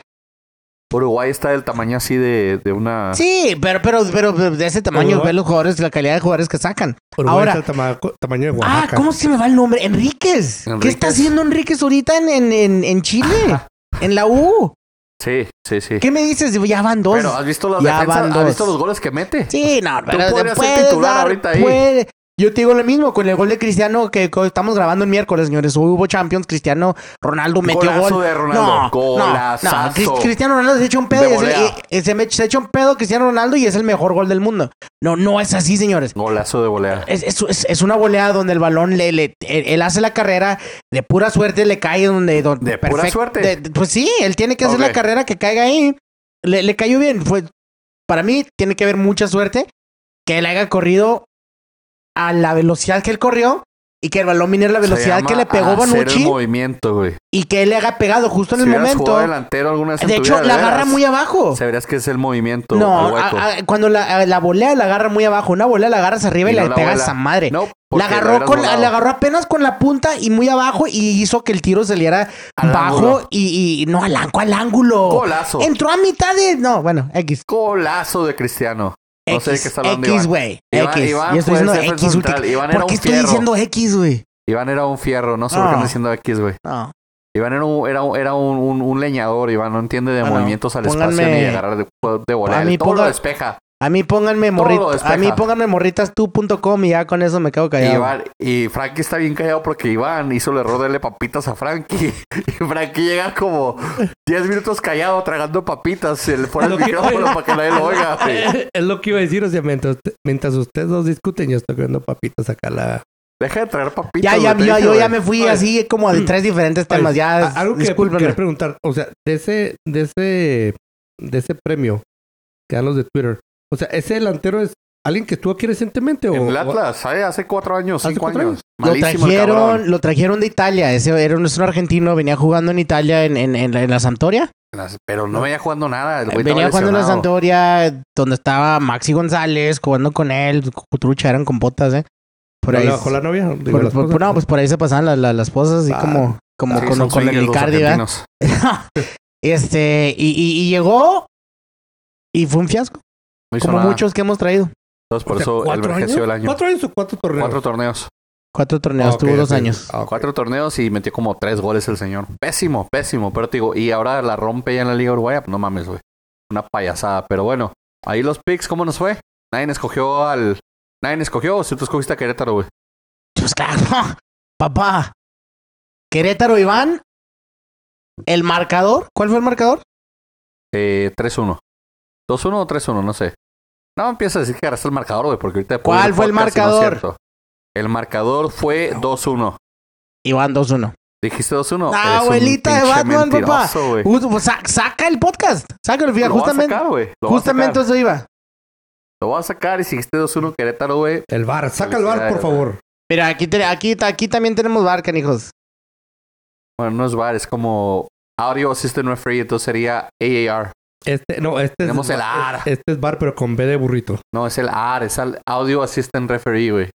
Uruguay está del tamaño así de, de una... Sí, pero, pero, pero de ese tamaño, Uruguay. ve los jugadores, la calidad de jugadores que sacan. Uruguay Ahora- es el tama- tamaño de Ah, Oaxaca. ¿cómo se me va el nombre? Enríquez. ¿Qué está haciendo Enríquez ahorita en, en, en, en Chile? en la U. Sí, sí, sí. ¿Qué me dices? Ya van dos. Pero ¿has visto las Ya defensas? van ¿Has dos. visto los goles que mete? Sí, no, pero ser puedes titular dar, ahorita ahí. puede. Yo te digo lo mismo con el gol de Cristiano que estamos grabando el miércoles, señores. Hubo Champions, Cristiano Ronaldo metió Golazo gol. de Ronaldo, No, no, golazazo. no. Cris- Cristiano Ronaldo se echa un pedo y es el- y- y se, se echa un pedo Cristiano Ronaldo y es el mejor gol del mundo. No, no es así, señores. Golazo de volea. Es, es- es- una volea donde el balón le, le- él, él hace la carrera de pura suerte le cae donde, donde ¿De pura suerte? de- pues sí, él tiene que hacer la carrera que caiga ahí. Le, le cayó bien. Fue para mí tiene que haber mucha suerte que él haya corrido a la velocidad que él corrió y que el balón viniera a la velocidad que le pegó movimiento, güey. y que él le haga pegado justo en Si el momento. delantero alguna vez en De tu hecho, vida, la agarra muy abajo. Sabrás que es el movimiento No, a- a- cuando la, la volea la agarra muy abajo, una volea la agarras arriba y, Y no le la pegas vuela. a madre. No, La agarró, con, la agarró apenas con la punta y muy abajo y hizo que el tiro saliera Al bajo y, y no al, ángulo, al ángulo. Golazo. Entró a mitad de... No, bueno, X. Golazo de Cristiano. No sé de qué está hablando X, Iván. güey. Iván- X. Iván Yo estoy diciendo X. central. Iván era ¿Por qué un estoy fierro. diciendo X, güey? Iván era un fierro. No sé por qué No. ando diciendo X, güey. No. Iván era un, era un, era un, un- un leñador, Iván. No entiende de Bueno, movimientos al pónganme- espacio ni agarrar de, de volar. A mí Todo lo ponga- despeja. A mí pónganme morritas. A mí pónganme morritastu.com y ya con eso me quedo callado. Iván, y Frankie está bien callado porque Iván hizo el error de darle papitas a Frankie. Y Frankie llega como 10 minutos callado tragando papitas el Lo que- micrófono para que nadie lo oiga. Es lo que iba a decir, o sea, mientras, mientras ustedes dos discuten, yo estoy comiendo papitas acá la... Deja de traer papitas. Ya, ya, yo, yo ya me fui Oye. así como de tres diferentes Oye, temas. Ya, a- algo que quería preguntar, o sea, de ese, de ese, de ese premio que dan los de Twitter, o sea, ese delantero es alguien que estuvo aquí recientemente o En el Atlas, hace cuatro años, ¿Hace cinco cuatro años. Lo Malísimo trajeron, lo trajeron de Italia. Ese era un, es un argentino, venía jugando en Italia en, en, en la, en la Sampdoria. Pero no venía jugando nada. el güey venía jugando en la. Sampdoria, donde estaba Maxi González jugando con él. Trucha eran con botas, ¿eh? Por ¿No ahí. bajó la novia? Digo, por- la por- esposa. no, pues por ahí se pasaban las, las, las esposas, así Ah, como, como Sí, con, con el. Este, y, y- y llegó y fue un fiasco, No hizo como nada. muchos que hemos traído. Entonces, por O sea, eso el ¿cuatro vergecio años? del año. ¿Cuatro años o cuatro torneos? Cuatro torneos. Cuatro torneos, Ah, ok, tuvo dos ok. años. Ah, ok. Cuatro torneos y metió como tres goles el señor. Pésimo, pésimo. Pero te digo, y ahora la rompe ya en la Liga Uruguaya. No mames, güey. Una payasada. Pero bueno, ahí los picks, ¿cómo nos fue? Nadie escogió al. Nadie escogió o si tú escogiste a Querétaro, güey. Pues claro, papá. Querétaro Iván. El marcador. ¿Cuál fue el marcador? Eh, 3-1. 2-1 o 3-1, no sé. No empieza a decir que agarraste el marcador, güey, porque ahorita. ¿Cuál fue el no marcador? cierto. el marcador fue 2-1. Iván 2-1. Dijiste 2-1. Ah, Eres un abuelita de Batman, papá. pues, sa- saca el podcast. Sácalo, fíjate. Voy a Justamente, sacar. Lo a justamente eso iba. Lo voy a sacar y si dijiste 2-1 Querétaro, güey. El bar, saca el bar, por favor. Mira, aquí, te- aquí, aquí también tenemos bar, canijos. Bueno, no es VAR, es como Audio Assistant Referee, entonces sería AAR. Este, no, este Tenemos es el AR. Este es bar, pero con B de burrito. No, es el AR, es el Audio Assistant Referee, güey.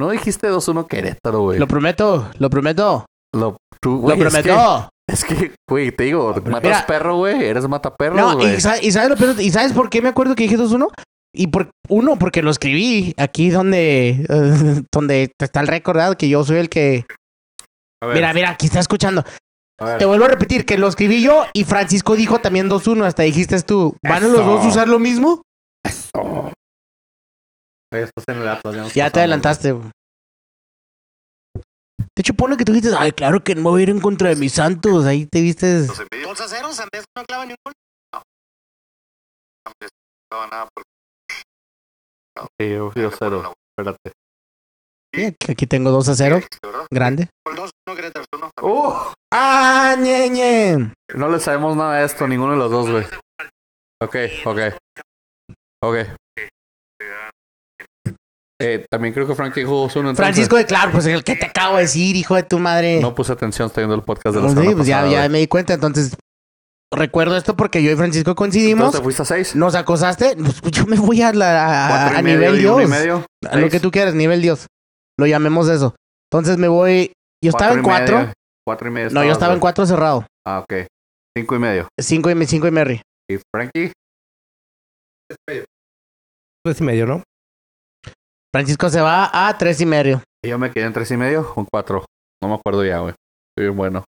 No dijiste 2-1 Querétaro, güey. Lo prometo, lo prometo. Lo, tú, Lo güey, es que- prometo. Es que, güey, te digo, matas Mira. perro, güey. Eres mataperro, No, güey. y, y sabes lo ¿y sabes por qué me acuerdo que dije 2-1? Y por uno, porque lo escribí aquí donde, eh, donde está el récord, ¿verdad? Que yo soy el que. A ver, Mira, mira, aquí está escuchando. A. Te vuelvo a repetir que lo escribí yo y Francisco dijo también 2-1. Hasta dijiste tú. ¿Van los Eso. dos a usar lo mismo? Güey, estás en el Atlas, nos Ya te adelantaste. güey. De hecho, pone que tú dijiste, ay, claro que no voy a ir en contra de mis santos. Ahí te viste. 2 a 0, Sandés no clava ni un gol. Sí, yo fui 2-0. Espérate. Aquí tengo 2 a 0. Grande. 2 1 Querétaro. ¡Uh! ¡Ah, ñeñe! No le sabemos nada de esto, ninguno de los dos, güey. Ok, ok. Ok. Eh, también creo que Frank dijo 2-1 entonces. Francisco de claro, pues el que te acabo de decir, hijo de tu madre. No puse atención, estoy viendo el podcast de la Pues sí, semana pues ya, pasada, ya güey. me di cuenta. Entonces, recuerdo esto porque yo y Francisco coincidimos. Entonces, ¿te fuiste a 6? Nos acosaste. Pues, yo me voy a, la, a, ¿Cuatro a y medio nivel uno Dios. y medio? A lo que tú quieras, nivel Dios. Lo llamemos eso. Entonces me voy. Yo estaba en Cuatro y 4. medio. Cuatro y medio. No, yo estaba en. 4 cerrado. Ah, ok. Cinco y medio. 5 y, cinco y Merry. ¿Y Frankie? Tres y medio, ¿no? Francisco se va a 3 y medio. Y yo me quedé en tres y medio o en cuatro. No me acuerdo ya, güey. Estoy bien bueno.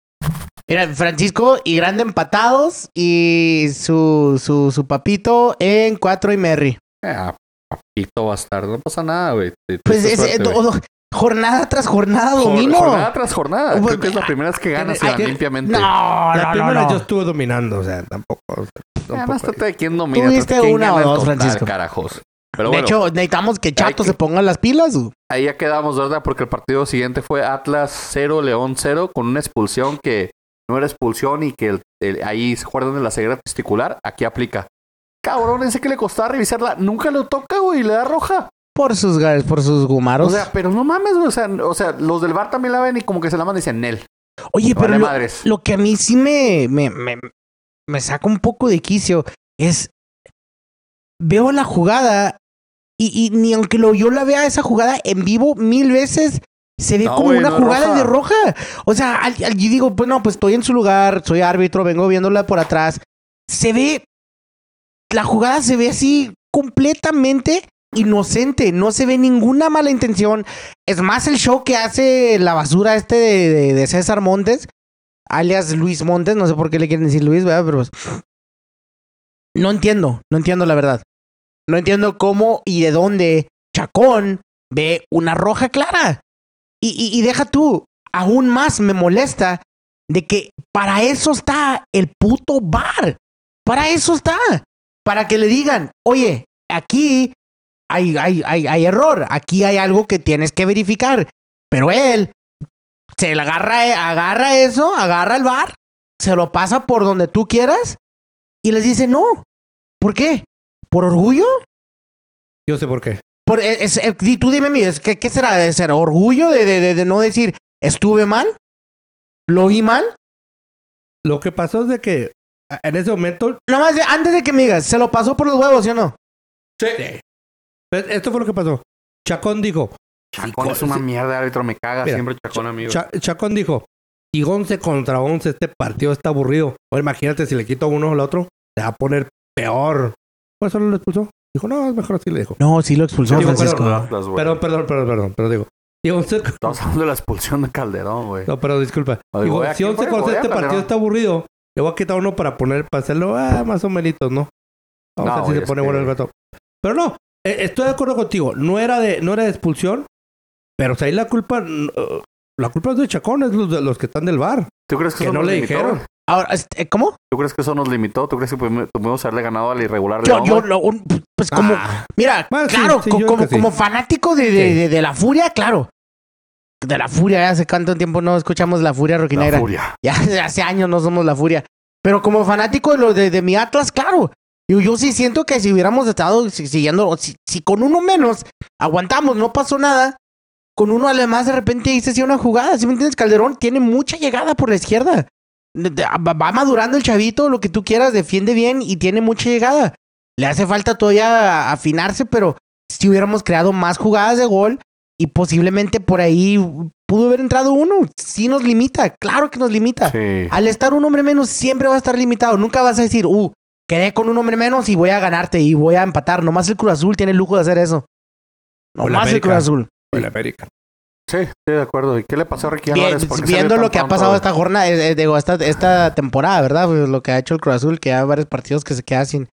Mira, Francisco y Grande empatados. Y su, su, su papito en 4 y Merry. Ah, papito bastardo. No pasa nada, güey. Pues es, suerte, eh, jornada tras jornada, Jor- domino. Jornada tras jornada. Creo que es la primera vez que ganas y que- limpiamente. No, La no, no, primera no. yo estuve dominando, o sea, tampoco. o sea, tampoco. de quién domina. Tuviste una o dos, Francisco. carajos. Pero de bueno, hecho, necesitamos que Chato que- se ponga las pilas. ahí ya quedamos, ¿verdad? Porque el partido siguiente fue Atlas 0, León 0, con una expulsión que no era expulsión y que el- el- ahí se acuerdan de la ceguera testicular. Aquí aplica. Cabrón, ese que le costaba revisarla, nunca lo toca, güey, y le da roja. Por sus, por sus gumaros. O sea, pero no mames, güey. O sea, o sea, los del bar también la ven y como que se la mandan y dicen, Nel. Oye, pero lo, que a mí sí me, me, me, me saca un poco de quicio es. Veo la jugada y, y ni aunque lo, yo la vea esa jugada en vivo mil veces, se ve No, como una no jugada roja. de roja. O sea, al, al- yo digo, pues no, pues estoy en su lugar, soy árbitro, vengo viéndola por atrás. Se ve. La jugada se ve así completamente inocente, no se ve ninguna mala intención. Es más el show que hace la basura este de, César Montes, alias Luis Montes, no sé por qué le quieren decir Luis, ¿verdad? Pero no entiendo, no entiendo la verdad. No entiendo cómo y de dónde Chacón ve una roja clara. Y- y deja tú, aún más me molesta de que para eso está el puto bar. Para eso está. Para que le digan, oye, aquí hay, hay, hay, hay error, aquí hay algo que tienes que verificar. Pero él se le agarra, agarra eso, agarra el bar, se lo pasa por donde tú quieras y les dice no. ¿Por qué? ¿Por orgullo? Yo sé por qué. Por, es- es- di- tú dime, mi, es que- ¿qué será? ¿De ser orgullo de, de, de- de no decir estuve mal? ¿Lo vi mal? Lo que pasó es de que en ese momento. Nada más, de- antes de que me digas, ¿se lo pasó por los huevos, sí o no? pues, Esto fue lo que pasó. Chacón dijo. Chacón es una mierda árbitro, me caga Mira, siempre Chacón, amigo. Cha- Chacón dijo. Y 11 contra 11, este partido está aburrido. O imagínate si le quito uno al otro, se va a poner peor. Por eso no lo expulsó. Dijo, no, es mejor así le dijo. No, sí lo expulsó Digo, Francisco. Perdón, perdón, perdón, perdón, pero digo. Y 11 Estamos hablando de la expulsión de Calderón, güey. No, pero disculpa. Oye, Digo, si aquí, 11 voy, contra voy a este Calderón. partido está aburrido, le voy a quitar uno para poner, para hacerlo ah, más o menos, ¿no? Vamos No, a ver si se pone que- bueno el gato. Pero no, estoy de acuerdo contigo. No era de, no era de expulsión, pero o sea, ahí la culpa, uh, la culpa es de Chacón, es los, de los que están del bar. ¿Tú crees que, Que eso no nos le limitó? dijeron. Ahora, este, ¿cómo? ¿Tú crees que eso nos limitó? ¿Tú crees que pudimos, haberle ganado al irregular Yo, León, yo, güey? lo- un- pues como, Ah, mira, Bueno, claro, sí, co- yo como, sí. fanático de, de, Sí. de- de la furia, claro. De la furia, hace cuánto tiempo no escuchamos la furia La roquinegra. furia. Ya hace- hace años no somos la furia. Pero como fanático de, lo de, de mi Atlas, claro. Yo, yo sí siento que si hubiéramos estado si- siguiendo, si, si con uno menos aguantamos, no pasó nada. Con uno además de repente hice así una jugada. ¿Sí me entiendes? Calderón tiene mucha llegada por la izquierda. Va va madurando el chavito, lo que tú quieras, defiende bien y tiene mucha llegada. Le hace falta todavía afinarse, pero si hubiéramos creado más jugadas de gol, y posiblemente por ahí pudo haber entrado uno. Sí nos limita, claro que nos limita. Sí. Al estar un hombre menos siempre va a estar limitado. Nunca vas a decir, uh, quedé con un hombre menos y voy a ganarte y voy a empatar. Nomás el Cruz Azul tiene el lujo de hacer eso. El Nomás el. Cruz Azul. O el América. Sí, estoy de acuerdo. ¿Y qué le pasó a Ricky Álvarez? ¿Por qué viendo lo que ha pasado esta jornada, eh, eh, digo, esta, esta temporada, ¿verdad? Pues lo que ha hecho el Cruz Azul, que hay varios partidos que se quedan sin,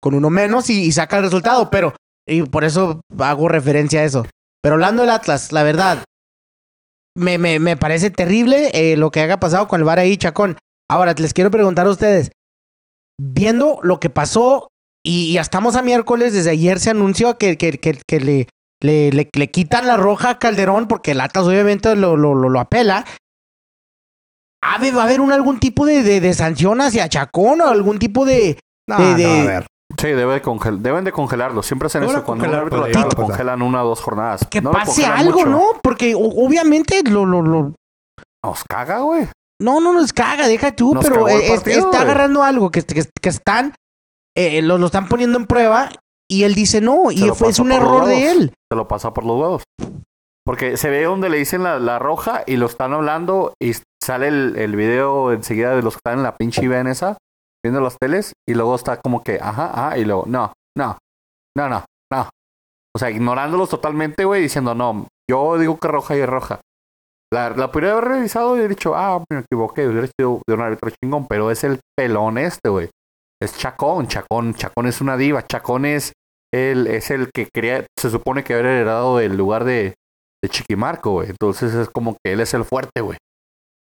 con uno menos y, y saca el resultado, pero, y por eso hago referencia a eso. Pero hablando del Atlas, la verdad, me, me, me parece terrible eh, lo que haya pasado con el VAR ahí, Chacón. Ahora, les quiero preguntar a ustedes, viendo lo que pasó, y ya estamos a miércoles, desde ayer se anunció que, que, que, que le, le, le, le quitan la roja a Calderón porque el Atlas obviamente lo, lo, lo, lo apela. ¿Ha de- ¿Va a haber un, algún tipo de, de, de sanción hacia Chacón o algún tipo de... No, De- no, de- a ver. Sí, debe de congel- deben de congelarlo. Siempre hacen No eso. Cuando un árbitro lo congelan una o dos jornadas. que No pase algo, mucho. ¿no? Porque obviamente lo, lo, lo- Nos caga, güey. No, no nos caga, deja tú, Nos pero es- partido, está güey. agarrando algo que, que, que están... eh, lo, lo están poniendo en prueba y él dice no, y Se fue, es un error de él. Se lo pasa por los huevos. Porque se ve donde le dicen la, la roja y lo están hablando y sale el, el video enseguida de los que están en la pinche IBA en esa, viendo las teles, y luego está como que, ajá, ajá, y luego, no, no, no, no, no. O sea, ignorándolos totalmente, güey, diciendo, no, yo digo que roja y es roja. La, la podría haber revisado y he dicho, ah, me equivoqué, hubiera sido de un árbitro chingón, pero es el pelón este, güey. Es Chacón, Chacón, Chacón es una diva, Chacón es el, es el que quería, se supone que haber heredado el lugar de, de Chiquimarco, güey. Entonces es como que él es el fuerte, güey.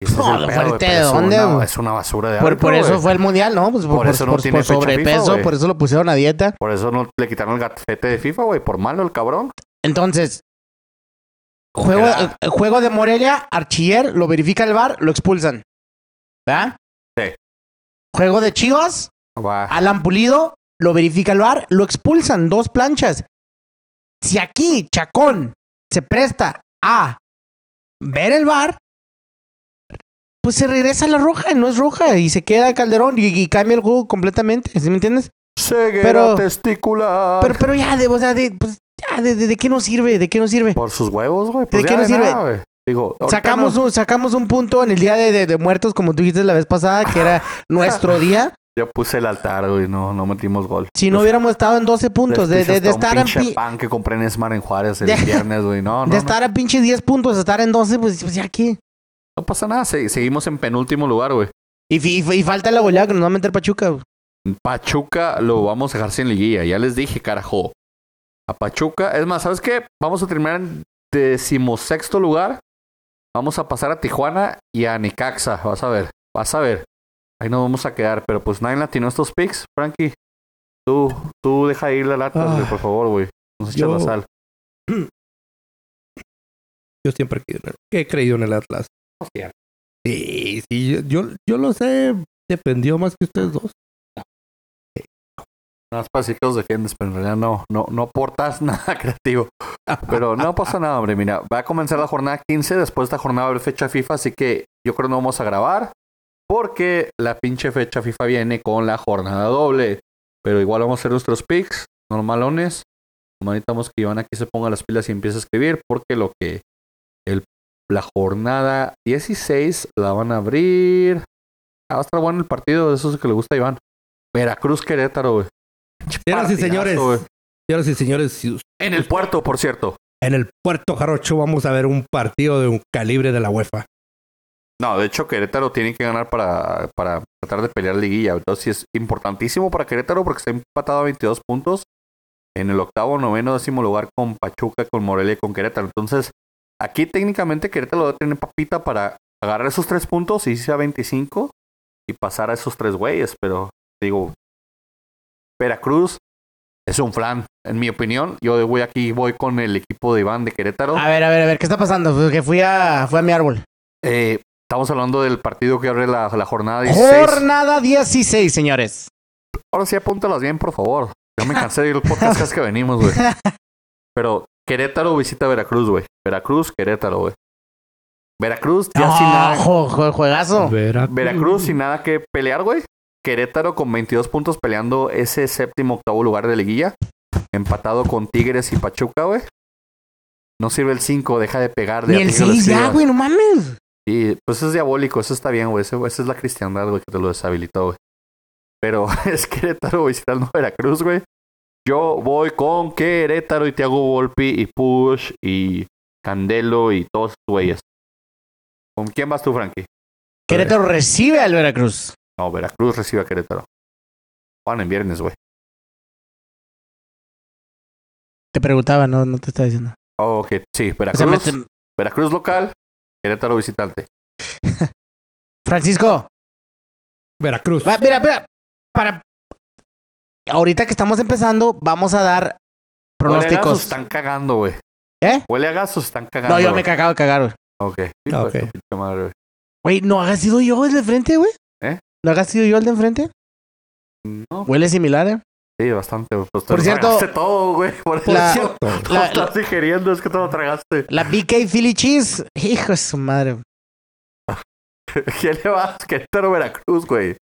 Es No, el ¿el pedo, güey, fuerte de es dónde, una-? Es una basura de Por, árbitro, por eso fue el mundial, ¿no? Pues por, Por eso no por- tiene FIFA, sobrepeso, por eso lo pusieron a dieta. Por eso no le quitaron el gatete de FIFA, güey. Por malo el cabrón. Entonces, juego, eh, juego de Morelia, Archiller, lo verifica el VAR, lo expulsan. ¿Verdad? Sí. Juego de Chivas, Va. Alan Pulido, lo verifica el VAR, lo expulsan, dos planchas. Si aquí Chacón se presta a ver el VAR, pues se regresa a la roja, no es roja, y se queda Calderón y, y cambia el juego completamente, ¿sí me entiendes? Ceguera pero- testicular. Pero, pero ya, de, o sea, de, pues, ya, de, de- de qué nos sirve? ¿De qué nos sirve? Por sus huevos, güey. Pues ¿De ya qué nos sirve? nada, güey. Digo, Sacamos, no- un, sacamos un punto en el día de, de- muertos, como tú dijiste la vez pasada, que era nuestro día. Yo puse el altar, güey. No, no metimos gol. Si no hubiéramos estado en 12 puntos, de, de- de estar a, pinche pi- pan que compré en Smart en Juárez el De- viernes, güey. No, no, de no. estar a pinche 10 puntos, estar en 12, pues, pues ya qué. No pasa nada. se- seguimos en penúltimo lugar, güey. Y, fi- y falta la goleada que nos va a meter Pachuca. güey. Pachuca lo vamos a dejar sin liguilla. Ya les dije, carajo. A Pachuca. Es más, ¿sabes qué? Vamos a terminar en decimosexto lugar. Vamos a pasar a Tijuana y a Necaxa. Vas a ver. Vas a ver. Ahí nos vamos a quedar. Pero pues nadie latino estos picks, Frankie. Tú, tú deja ir la lata, Ah. güey, por favor, güey. Nos echas Yo- la sal. Yo siempre he creído en el- he creído en el Atlas. Sí, sí, yo, yo, yo lo sé. Dependió más que ustedes dos. Nada más para decir que pero en realidad no, no, no aportas nada creativo. Pero no pasa nada, hombre. Mira, va a comenzar la jornada 15. Después de esta jornada va a haber fecha FIFA, así que yo creo que no vamos a grabar. Porque la pinche fecha FIFA viene con la jornada doble. Pero igual vamos a hacer nuestros picks normalones. Necesitamos que Iván aquí se ponga las pilas y empiece a escribir. Porque lo que. El, la jornada 16 la van a abrir. Ah, va a estar bueno el partido. Eso es lo que le gusta a Iván. Veracruz Querétaro, güey. Señoras y señores, güey. señoras y señores, En el puerto, por cierto. en el Puerto Jarocho vamos a ver un partido de un calibre de la UEFA. No, de hecho, Querétaro tiene que ganar para, para tratar de pelear liguilla. Entonces, sí es importantísimo para Querétaro porque está empatado a 22 puntos en el octavo, noveno, décimo lugar con Pachuca, con Morelia y con Querétaro. Entonces, aquí técnicamente Querétaro debe tener papita para agarrar esos tres puntos y irse a 25 y pasar a esos tres güeyes. Pero, digo, Veracruz es un flan, en mi opinión. Yo voy aquí, voy con el equipo de Iván de Querétaro. A ver, a ver, a ver, ¿qué está pasando? Pues que fui a, fui a mi árbol. Eh, estamos hablando del partido que abre la, la jornada 16. Jornada 16, señores. Ahora sí, apúntalas bien, por favor. Ya me cansé de ir al podcast es que venimos, güey. Pero Querétaro visita Veracruz, güey. Veracruz, Querétaro, güey. Veracruz ya sin Ah, nada. juegazo. Veracruz. Veracruz sin nada que pelear, güey. Querétaro con 22 puntos peleando ese séptimo octavo lugar de liguilla. Empatado con Tigres y Pachuca, güey. No sirve el 5, deja de pegar. De Ni el a ti que lo 6 ya, güey, no mames. Y pues es diabólico, eso está bien, güey. Esa es la cristiandad, güey, que te lo deshabilitó, güey. Pero es Querétaro visitando Veracruz, güey. Yo voy con Querétaro y Thiago Volpi y Push y Candelo y todos güeyes. ¿Con quién vas tú, Frankie? Querétaro recibe al Veracruz. No, Veracruz recibe a Querétaro. Juan en viernes, güey. Te preguntaba, no, no te estaba diciendo. Oh, ok, sí, O sea, Veracruz. me- Veracruz local, Querétaro visitante. Francisco, Veracruz. va, mira, mira, para... Ahorita que estamos empezando, vamos a dar Huele a pronósticos. están cagando, güey. ¿Eh? Huele a gasos, están cagando. No, yo me güey. he cagado de cagar, güey. Ok. Sí, Ah, pues, ok. tu pinche madre, güey. Güey, ¿no haga sido yo el de frente, güey? ¿Eh? ¿No haga sido yo el de enfrente? No, Huele similar, ¿eh? sí, bastante. Pues Por cierto, tragaste todo, güey. Por eso la- la- estás digeriendo, es que te lo tragaste. La BK Philly Cheese. Hijo de su madre. ¿Quién le vas? Querétaro, Veracruz, güey.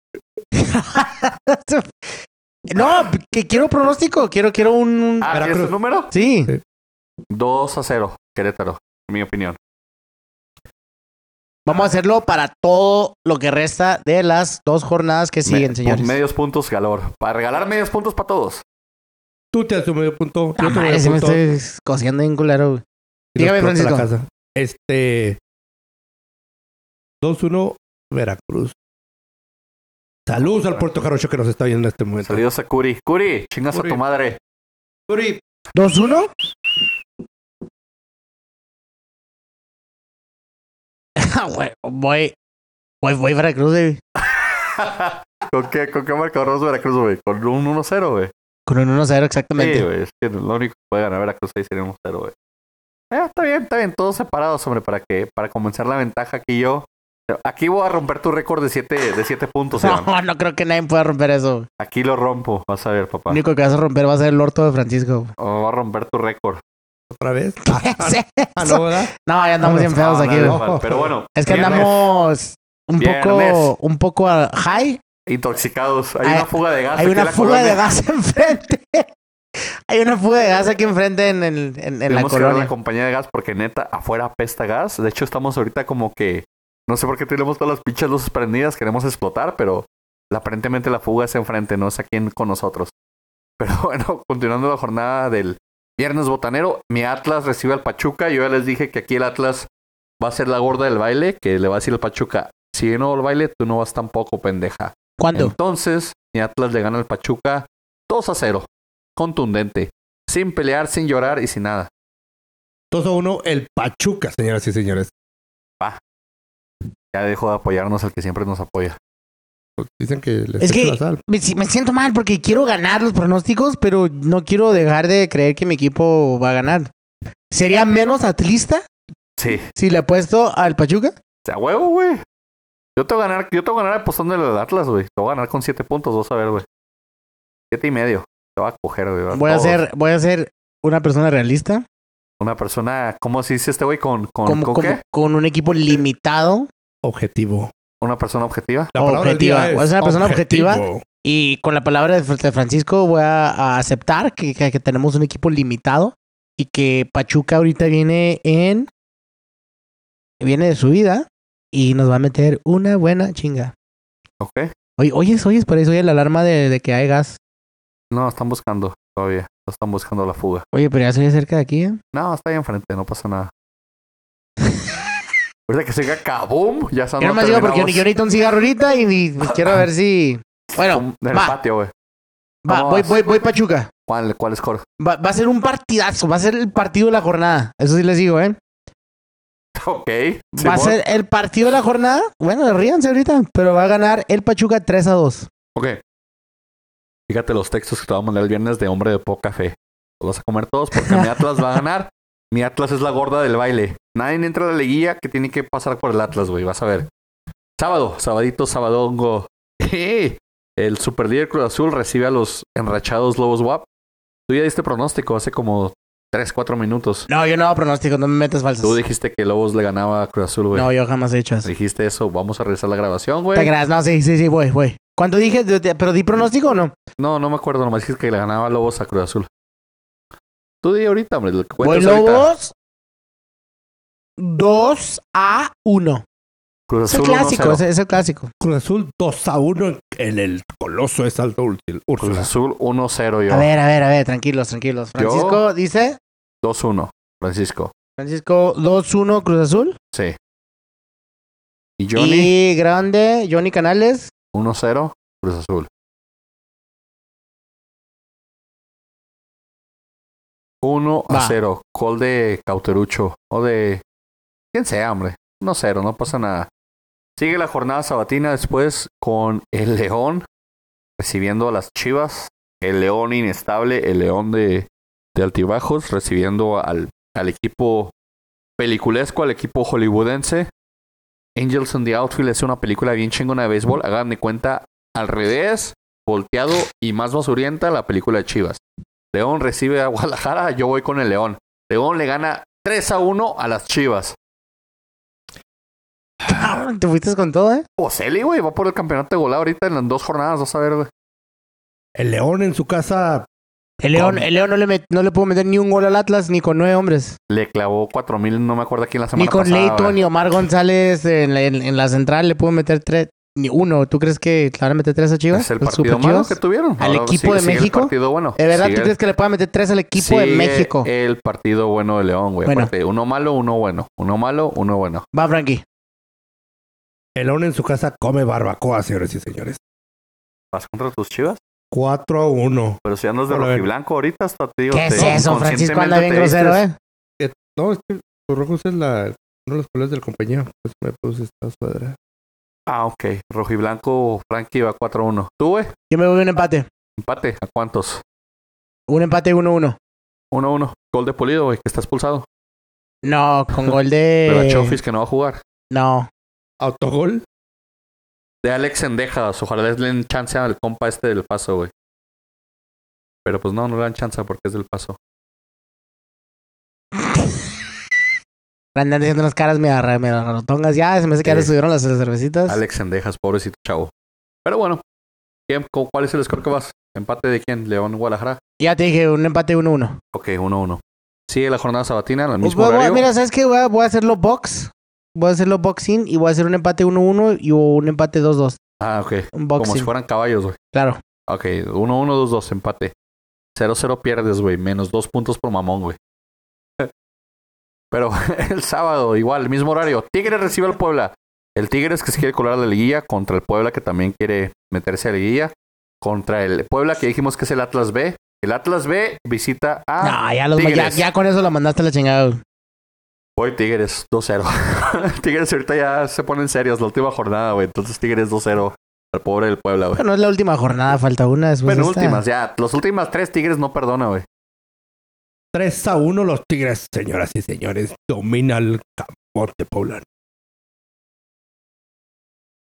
no, que quiero pronóstico. Quiero, quiero un... un- Ah, ¿tienes Veracruz. número? Sí. 2 a 0, Querétaro, en mi opinión. Vamos a hacerlo para todo lo que resta de las dos jornadas que siguen, Me- señores. Medios puntos galor. Para regalar medios puntos para todos. Tú te das tu medio punto. Ah, Yo te se me estoy cociendo en culero. güey. y nos Dígame, Francisco. casa. Este. 2-1 Veracruz. Saludos al Puerto Jarocho que nos está viendo en este momento. Saludos a Curi. Curi, chingas a Curi. tu madre. Uri, ¿2-1? voy, voy, voy Veracruz, güey. ¿Con qué, ¿Con qué marcador Veracruz, güey? Con un 1-0, güey. Con un 1-0 Sí, exactamente. güey. Es que lo único que puede ganar Veracruz ahí sería un 1-0, güey. Eh, está bien, está bien. Todos separados, hombre, para que para comenzar la ventaja aquí yo. Aquí voy a romper tu récord de 7 de siete puntos, Iván. no, no creo que nadie pueda romper eso. Aquí lo rompo. Vas a ver, papá. Lo único que vas a romper va a ser el orto de Francisco. O va a romper tu récord. Otra vez. ¿Qué es Ah, no, ¿verdad? No, ya andamos bien feos aquí. güey. Pero bueno. Es que viernes, andamos un Viernes. poco, un poco high. Intoxicados. Hay Hay- una fuga de gas. Hay una fuga de gas enfrente. Hay una fuga de gas aquí enfrente en, el, en, en la que a colonia. la compañía de gas porque neta, afuera apesta gas. De hecho, estamos ahorita como que. No sé por qué tenemos todas las pinches luces prendidas, queremos explotar, pero aparentemente la fuga es enfrente, no es aquí en- con nosotros. Pero bueno, continuando la jornada del viernes botanero, mi Atlas recibe al Pachuca. Yo ya les dije que aquí el Atlas va a ser la gorda del baile, que le va a decir al Pachuca: si yo no al baile, tú no vas tampoco, pendeja. ¿Cuándo? Entonces, mi Atlas le gana al Pachuca 2 a 0. Contundente. Sin pelear, sin llorar y sin nada. 2 a 1 el Pachuca, señoras y señores. Ya dejó de apoyarnos el que siempre nos apoya. Dicen que les Es que la sal. me, me siento mal porque quiero ganar los pronósticos, pero no quiero dejar de creer que mi equipo va a ganar. ¿Sería menos atlista Sí. si le apuesto al Pachuca? O sea, huevo, güey. Yo te voy a ganar, yo te voy a ganar apostándole al Atlas, güey. Te voy a ganar con 7 puntos, vas a ver, güey. 7 y medio. Te voy a coger, güey. Voy a ser, voy a ser una persona realista, Una persona, ¿cómo se dice este güey? ¿Con, con, ¿con qué? con un equipo limitado Objetivo. Una persona objetiva. La palabra del Objetiva. día Voy a es ser una persona objetivo. objetiva. y con la palabra de, Francisco voy a, a aceptar que, que- que tenemos un equipo limitado y que Pachuca ahorita viene en viene de su vida y nos va a meter una buena chinga. Ok. Oye, oyes, oyes, por eso oye la alarma de, de que hay gas. No, están buscando todavía. No están buscando la fuga. Oye, pero ya soy cerca de aquí, ¿eh? No, está ahí enfrente, no pasa nada. Ahorita que se diga kaboom, ya son Yo nomás digo porque yo, yo necesito un cigarro ahorita y, y, quiero ver si... Bueno, En el va. patio, güey. va, ¿Cómo voy, voy, voy Pachuca. ¿Cuál, ¿Cuál score? Va, va a ser un partidazo, va a ser el partido de la jornada. Eso sí les digo, ¿eh? Ok. Va a ser el partido de la jornada. Bueno, ríanse ahorita, pero va a ganar el Pachuca 3 a 2. Ok. Fíjate los textos que te voy a mandar el viernes de hombre de poca fe. Los vas a comer todos porque mi Atlas va a ganar. Mi Atlas es la gorda del baile. Nadie entra a la liguilla que tiene que pasar por el Atlas, güey. Vas a ver. Sábado, sabadito, sabadongo. El superlíder Cruz Azul recibe a los enrachados Lobos WAP. Tú ya diste pronóstico hace como 3, 4 minutos. No, yo no hago pronóstico, no me metas falsas. Tú dijiste que Lobos le ganaba a Cruz Azul, güey. No, yo jamás he hecho eso. Dijiste eso. Vamos a revisar la grabación, Te güey. creas, no, sí, sí, sí, voy, voy. ¿Cuánto dije? ¿Pero di pronóstico o no? No, no me acuerdo. Nomás dijiste que le ganaba Lobos a Cruz Azul. Tú di ahorita, hombre. lo que Voy ahorita. Lobos 2 a 1. Cruz Es el Azul clásico, 1-0. es, es el clásico. Cruz Azul 2 a 1 en el coloso de Salto Cruz Úrsula. Azul 1-0 yo. A ver, a ver, a ver, tranquilos, tranquilos. Francisco dice, 2-1. Francisco. Francisco 2-1 Cruz Azul. Sí. Y Johnny Y grande, Johnny Canales. 1-0 Cruz Azul. 1 a Va. 0. Gol de Cauterucho. O de. Quien sea, hombre. 1 0, no pasa nada. Sigue la jornada sabatina después con el León recibiendo a las Chivas. El León inestable, el León de, de altibajos, recibiendo al, al equipo peliculesco, al equipo hollywoodense. Angels in the Outfield es una película bien chingona de béisbol. Hagan de cuenta al revés, volteado y más basurienta la película de Chivas. León recibe a Guadalajara, yo voy con el León. León le gana 3 a 1 a las Chivas. Cabrón, Te fuiste con todo, ¿eh? Boselli, güey, va por el campeonato de goleo ahorita en las dos jornadas, vas a ver, güey. El León en su casa. El León, el León no, le met- no le pudo meter ni un gol al Atlas ni con nueve hombres. Le clavó 4 mil, no me acuerdo quién la semana Ni con pasada. Leighton ni Omar González en la, en- en la central le pudo meter tres, ni uno. ¿Tú crees que le van a meter tres a Chivas? Es el ¿Los partido Super malo Chivas? que tuvieron. ¿Al Ahora equipo sigue- de sigue el México? partido bueno. ¿De verdad Sigue- tú crees que le pueda meter tres al equipo de México? El partido bueno de León, güey. Bueno. Aparte, uno malo, uno bueno. Uno malo, uno bueno. Va, Frankie. El León en su casa come barbacoa, señores y señores. ¿Vas contra tus chivas? 4 a 1. Pero si andas de a rojiblanco ahorita, hasta te digo. ¿Qué es eso? Francisco anda bien grosero, vistes- ¿eh? No, es que los rojos es la, uno de los colores de la compañía. Pues me puse esta sudadera. Ah, ok. Rojiblanco, Frankie va 4-1. ¿Tú, güey? Yo me voy a un empate. Empate. ¿A cuántos? Un empate 1-1. 1-1. Gol de Polido, güey, que está expulsado. No, con gol De la de... Chofis que no va a jugar. No. Autogol. De Alex Endejas. Ojalá les den chance al compa este del paso, güey. Pero pues no, no le dan chance porque es del paso. Andan diciendo unas caras medio, ra- medio rotongas. Ya, se me hace que ya le subieron las cervecitas. Alex Endejas, pobrecito chavo. Pero bueno, ¿quién- cu- ¿cuál es el score que vas? ¿Empate de quién? ¿León Guadalajara? Ya te dije, un empate 1-1. Ok, 1-1. Sigue la jornada sabatina, al Pues mismo voy- horario. mira, ¿sabes qué? Voy a, voy a hacerlo box. Voy a hacerlo boxing y voy a hacer un empate 1-1 y un empate 2-2. Ah, ok. Un Como si fueran caballos, güey. Claro. Ok, 1-1, 2-2, empate. 0-0 pierdes, güey. Menos dos puntos por mamón, güey. Pero el sábado, igual, el mismo horario. Tigres recibe al Puebla. El Tigres que se quiere colar a la liguilla contra el Puebla que también quiere meterse a la liguilla. Contra el Puebla que dijimos que es el Atlas B. El Atlas B visita a... no, ya, los, Tigres. ya con eso lo mandaste a la chingada. güey. Voy Tigres 2-0. Tigres ahorita ya se ponen serios la última jornada, güey. Entonces Tigres 2-0 al pobre del Puebla, güey. Bueno, es la última jornada, falta una después Bueno, últimas, ya. Los últimas tres Tigres no perdona, güey. 3 a 1 los Tigres, señoras y señores. Domina el camote poblano.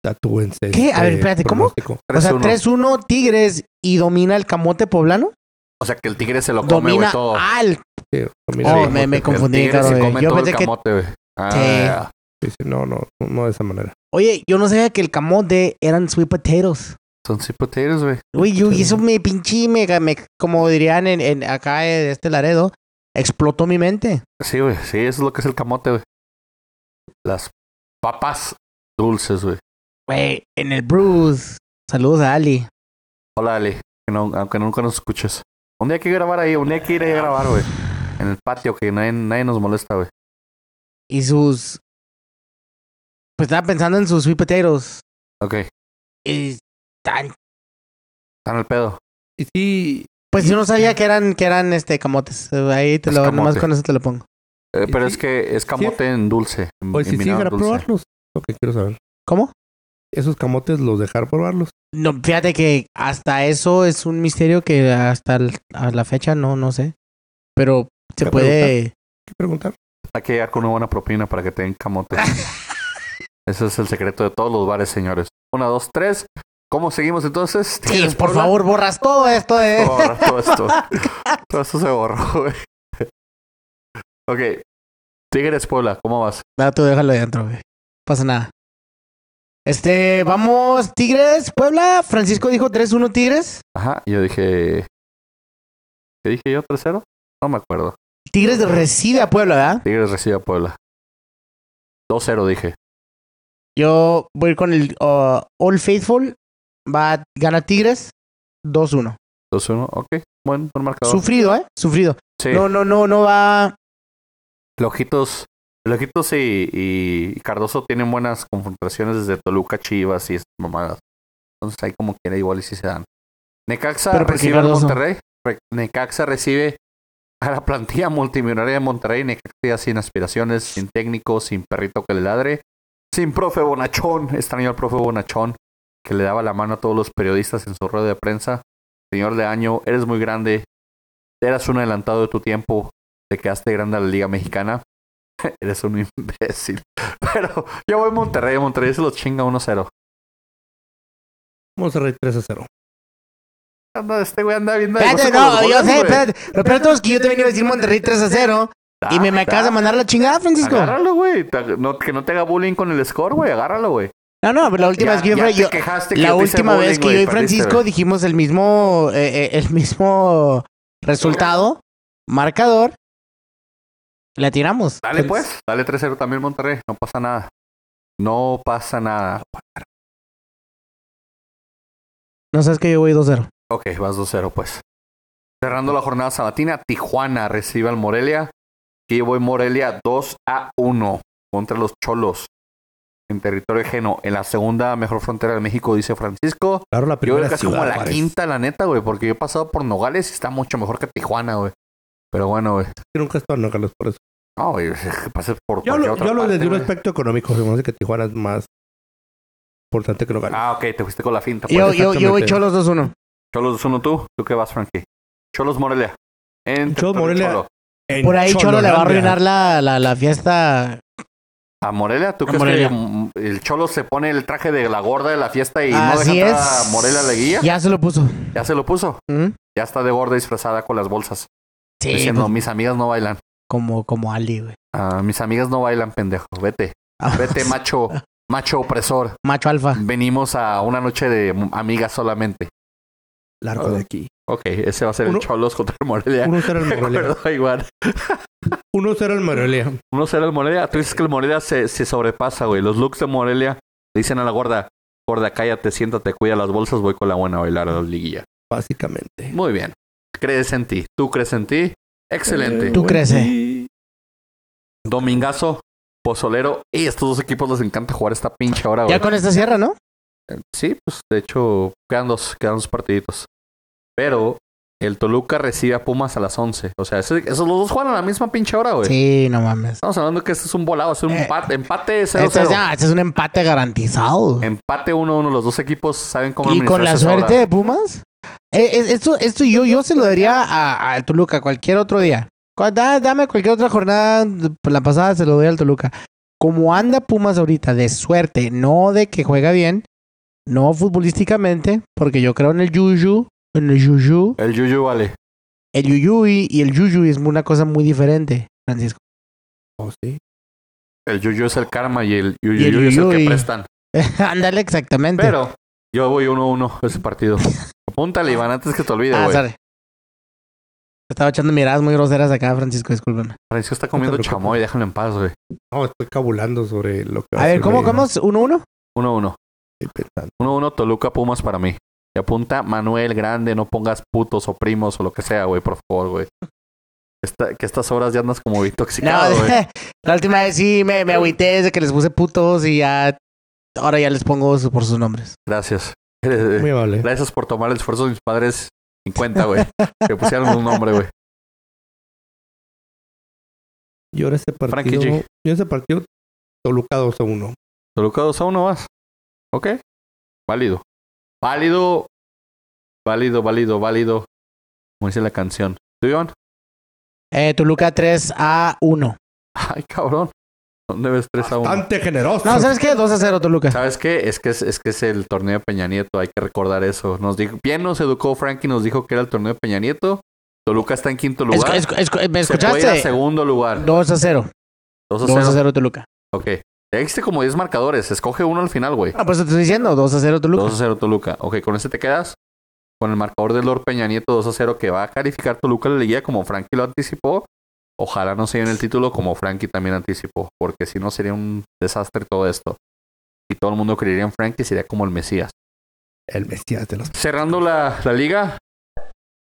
Tatúense. ¿Qué? A ver, espérate, ¿cómo? pronóstico. O sea, 3-1. 3-1 Tigres y domina el camote poblano. O sea, que el Tigre se lo come, güey, todo. al... Sí, domina Oh, el me, me camote. confundí, el Tigre claro, se güey. come Yo todo pensé el que... camote, güey. Ah, Sí. Sí, no, no, no de esa manera. Oye, yo no sabía que el camote eran sweet potatoes. Son sweet potatoes, güey. Güey, yo, y eso me pinche, me, me- como dirían en, en acá de este Laredo, explotó mi mente. Sí, güey. Sí, eso es lo que es el camote, güey. Las papas dulces, güey. Güey, en el Bruce. Saludos a Ali. Hola, Ali. Que no- aunque nunca nos escuches. Un día hay que grabar ahí. Un día hay que ir a grabar, güey. En el patio, que nadie, nadie nos molesta, güey. Y sus... Pues estaba pensando en sus sweet potatoes. Ok. Y tan... Están al pedo. Y sí, Pues yo no sabía que eran, que eran este camotes. Ahí te Es lo, camote. nomás con eso te lo pongo. Eh, pero sí- es que es camote en dulce. En, pues en si sí, para probarlos. Lo que quiero saber. ¿Cómo? Esos camotes los dejar probarlos. No, fíjate que hasta eso es un misterio que hasta el- a la fecha no, no sé. Pero se ¿Qué puede... ¿Qué preguntar? Hay que llegar con una buena propina para que te den camote. Ese es el secreto de todos los bares, señores. Una, dos, tres. ¿Cómo seguimos entonces? Sí, ¿Tienes por favor, borras todo esto, eh. Borra todo esto. todo esto se borró, güey. ok. Tigres Puebla, ¿cómo vas? No, tú déjalo ahí adentro, güey. Pasa nada. Este, vamos, Tigres, Puebla. Francisco dijo 3-1 Tigres. Ajá, yo dije. ¿Qué dije yo? ¿3-0? No me acuerdo. Tigres recibe a Puebla, ¿verdad? Tigres recibe a Puebla. 2-0 dije. Yo voy a ir con el uh, All Faithful. Va a ganar Tigres 2-1. 2-1, ok. Buen, buen marcador. Sufrido, ¿eh? Sufrido. sí. No, no, no, no va. Lojitos, Lojitos y, y Cardoso tienen buenas confrontaciones desde Toluca, Chivas y esas mamadas. Entonces ahí como quiera igual y si se dan. Necaxa ¿Pero por qué recibe Cardoso? Monterrey. Re- Necaxa recibe a la plantilla multimillonaria de Monterrey. Necaxa sin aspiraciones, sin técnico, sin perrito que le ladre. Sin profe Bonachón. Extraño al profe Bonachón que le daba la mano a todos los periodistas en su rueda de prensa. Señor de año, eres muy grande. Eras un adelantado de tu tiempo. Te quedaste grande a la Liga Mexicana. Eres un imbécil. Pero yo voy a Monterrey. Monterrey se los chinga 1-0. Monterrey 3 a 0. Anda, este güey anda viendo. Espérate, no, yo goles, sé, güey. espérate. Lo peor todo es que yo te venía a decir Monterrey 3 a 0. Y me, me acabas de mandar la chingada, Francisco. Agárralo, güey. No- que no te haga bullying con el score, güey. Agárralo, güey. No, no, pero la última Ya- vez que yo, ya fui- te yo- que la yo última vez bullying, que güey, yo y Francisco dijimos el mismo, eh, eh, el mismo resultado, marcador, la tiramos. Dale, pues. Dale 3-0 también, Monterrey. No pasa nada. No pasa nada. No sabes que yo voy 2-0. Ok, vas 2-0, pues. Cerrando la jornada sabatina, Tijuana recibe al Morelia. Y yo voy Morelia 2 a 1 contra los Cholos en territorio ajeno. En la segunda mejor frontera de México, dice Francisco. Claro, la Yo primera creo que es como la Juárez. quinta, la neta, güey, porque yo he pasado por Nogales y está mucho mejor que Tijuana, güey. Pero bueno, güey. Yo nunca he estado en Nogales por eso. No, güey, que pases por Yo cualquier hablo, otra yo hablo parte, desde un aspecto económico. Se me hace que Tijuana es más importante que Nogales. Ah, ok, te fuiste con la finta. Pues. Yo, yo, yo voy. Cholos 2-1. Cholos uno tú. ¿Tú qué vas, Frankie? Cholos Morelia. En Cholos Morelia. Cholo. En Por ahí Cholo le va a arruinar la, la, la fiesta. ¿A Morelia? ¿Tú A crees Morelia. que el Cholo se pone el traje de la gorda de la fiesta y no Así deja entrar es. a Morelia a la guía? Ya se lo puso. Ya se lo puso. ¿Mm? Ya está de gorda disfrazada con las bolsas. Sí, diciendo, pues, mis amigas no bailan. como, como Ali, güey. Ah, mis amigas no bailan, pendejo. Vete. Ah, Vete, macho. Macho opresor. Macho alfa. Venimos a una noche de amigas solamente. Largo de aquí. Ok, ese va a ser Uno- el Cholos contra el Morelia. 1-0 el Morelia. acuerdo igual. 1-0 el Morelia. 1-0 el Morelia. Tú dices que el Morelia se, se sobrepasa, güey. Los looks de Morelia le dicen a la gorda, gorda, cállate, siéntate, cuida las bolsas, voy con la buena a bailar a la liguilla. Básicamente. Muy bien. Crees en ti. ¿Tú crees en ti? Excelente. Tú crees, eh. Domingazo, Pozolero. Y estos dos equipos les encanta jugar esta pinche hora, güey. Ya con esta sierra, ¿no? Sí, pues de hecho quedan dos, quedan dos partiditos. Pero el Toluca recibe a Pumas a las 11. O sea, esos los dos juegan a la misma pinche hora, güey. Sí, no mames. Estamos hablando que este es un volado, es un Eh, empate, empate 0-0. Este es, ya, este es un empate garantizado. Empate 1-1. Los dos equipos saben cómo Y con la hora. suerte de Pumas. eh, eh, esto, esto yo, yo se lo daría a, a Toluca cualquier otro día. Da- Dame cualquier otra jornada. La pasada se lo doy al Toluca. Como anda Pumas ahorita, de suerte, no de que juega bien, no futbolísticamente, porque yo creo en el Yuyu, en el Yuyu. El Yuyu vale. El Yuyui y el Yuyu es una cosa muy diferente, Francisco. Oh, sí. El Yuyu es el karma y el Y el Yuyu es el que Yuyuy. prestan. Ándale, exactamente. Pero yo voy 1-1 ese partido. Apúntale, Iván, antes que te olvide, ah, güey. sorry. Estaba echando miradas muy groseras acá, Francisco, discúlpame. Francisco está comiendo chamoy, déjalo en paz, güey. No, estoy cabulando sobre lo que va A ver, ¿cómo, cómo? es? ¿1-1? 1-1. Pensando. 1-1 Toluca Pumas para mí. Y apunta Manuel Grande, no pongas putos o primos o lo que sea, güey, por favor, güey. Esta- que estas horas ya andas como No, intoxicado, güey. la última vez sí me, me agüité desde que les puse putos y ya. Ahora ya les pongo su- por sus nombres. Gracias. Muy amable. Gracias por tomar el esfuerzo de mis padres en cuenta, güey. que pusieron un nombre, güey. Yo en ese partido. G. Yo en ese partido. Toluca 2 a 1. Toluca 2 a 1 más. Ok. Válido. Válido. Válido, válido, válido. Como dice la canción. ¿Tú, Iván? Eh, Toluca 3 a 1. Ay, cabrón. ¿Dónde ves 3 a 1? Bastante generoso. No, ¿sabes qué? 2 a 0 Toluca. ¿Sabes qué? Es que es, es que es el torneo de Peña Nieto, hay que recordar eso. Nos dijo, bien nos educó Frankie, nos dijo que era el torneo de Peña Nieto. Toluca está en quinto lugar. es- es- ¿Me Se puede ir a escuchaste? segundo lugar. 2 a 0. 2 a 2 a 0. 0 Toluca. Ok. Ya existe como 10 marcadores. Escoge uno al final, güey. Ah, pues te estoy diciendo, 2 a 0 Toluca. 2 a 0 Toluca. Ok, con ese te quedas. Con el marcador de Lord Peña Nieto 2 a 0 que va a calificar Toluca la liguilla como Frankie lo anticipó. Ojalá no se lleven el título como Frankie también anticipó, porque si no sería un desastre todo esto. Y todo el mundo creería en Frankie, sería como el Mesías. El Mesías de los... Cerrando la, la liga,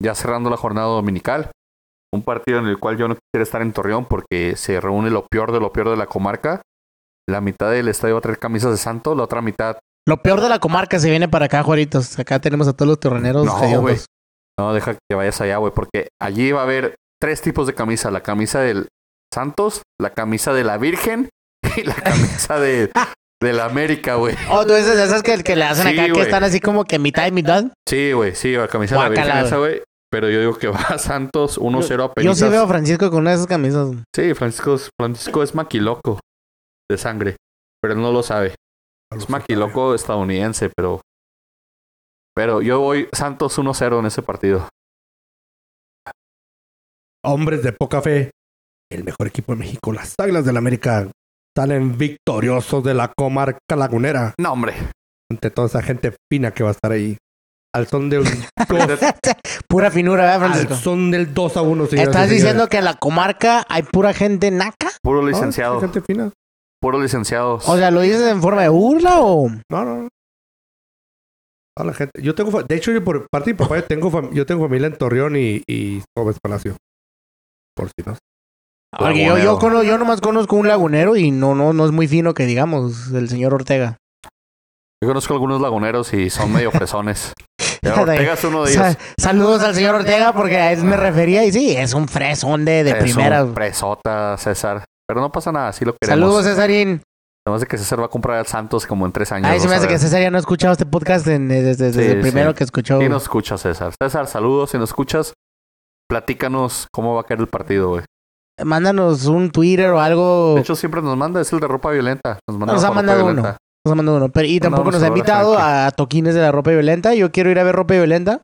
ya cerrando la jornada dominical, un partido en el cual yo no quisiera estar en Torreón porque se reúne lo peor de lo peor de la comarca. La mitad del estadio va a traer camisas de santo, la otra mitad Lo peor de la comarca se viene para acá, Juaritos. Acá tenemos a todos los terreneros. No, güey. No, deja que vayas allá, güey, porque allí va a haber tres tipos de camisa. La camisa del Santos, la camisa de la Virgen y la camisa de, de la América, güey. Oh, tú dices esas que, que le hacen Sí, acá que están así como que mitad y mitad. Sí, güey, sí, la camisa de la Virgen esa, güey. Pero yo digo que va a Santos 1-0 a Yo sí veo a. Francisco con una de esas camisas. Sí, Francisco, Francisco es maquiloco de sangre, pero él no lo sabe. Es maquiloco estadounidense, pero... Pero yo voy Santos 1-0 en ese partido. Hombres de poca fe. El mejor equipo de México, las Águilas del la América, salen victoriosos de la comarca lagunera. No, hombre. Ante toda esa gente fina que va a estar ahí. Al son del 2, Pura finura, ¿verdad, al Francisco? son del 2 a 1. señoras y ¿Estás señores. diciendo que en la comarca hay pura gente naca? Puro No, licenciado. gente fina. Puro licenciado. O sea, ¿lo dices en forma de burla o...? No, no, no. A la gente. Yo tengo, de hecho, yo por parte de mi papá, yo tengo, fam- yo tengo familia en Torreón y, y Gómez Palacio. Por si no. Porque yo, yo, cono- yo nomás conozco un lagunero y no, no, no es muy fino que digamos, el señor Ortega. Yo conozco algunos laguneros y son medio fresones. Ortega es uno de Sa- ellos. saludos al señor Ortega porque a él me refería y sí, es un fresón de, de es primera. un presota, César. Pero no pasa nada, sí lo queremos. Saludos, Cesarín. Además de que César va a comprar al Santos como en tres años. Ay, se me hace que. César ya no ha escuchado este podcast en- desde, desde Sí, el primero sí. que escuchó. Sí nos escucha César. César, saludos. Si nos escuchas, platícanos cómo va a caer el partido, güey. Mándanos un Twitter o algo. De hecho, siempre nos manda, es el de ropa violenta. Nos, ha mandado violenta. Nos ha mandado uno. Pero, y tampoco nos ha invitado a toquines de la ropa violenta. Yo quiero ir a ver ropa violenta.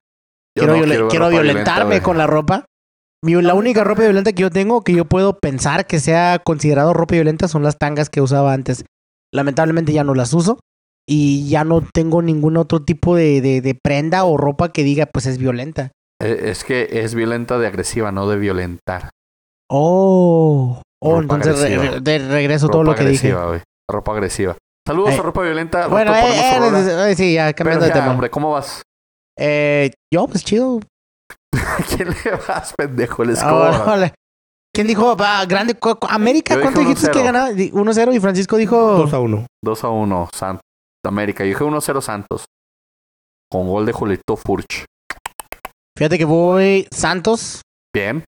Yo quiero no violenta, violentarme con la ropa. Mi- la única ropa violenta que yo tengo, que yo puedo pensar que sea considerado ropa violenta, son las tangas que usaba antes. Lamentablemente ya no las uso. Y ya no tengo ningún otro tipo de, de- de prenda o ropa que diga, pues es violenta. Eh, Es que es violenta de agresiva, no de violentar. Oh. Oh, entonces re- de regreso todo lo que dije. agresiva, güey. Ropa agresiva. Saludos Eh, a ropa violenta. Bueno, eh, eh, eh, sí, ya Pero cambiando de ya, tema. hombre, ¿cómo vas? Eh, yo, pues chido. ¿A quién le vas, pendejo? El Ah, escoba. órale. ¿Quién dijo? Va, grande. América, Yo ¿cuánto dijiste que 1-0. ganaba? Di- 1-0 y Francisco dijo. 2 a 1. 2 a 1, Santos. América. Yo dije 1-0 Santos. Con gol de Julito Furch. Fíjate que voy Santos. Bien.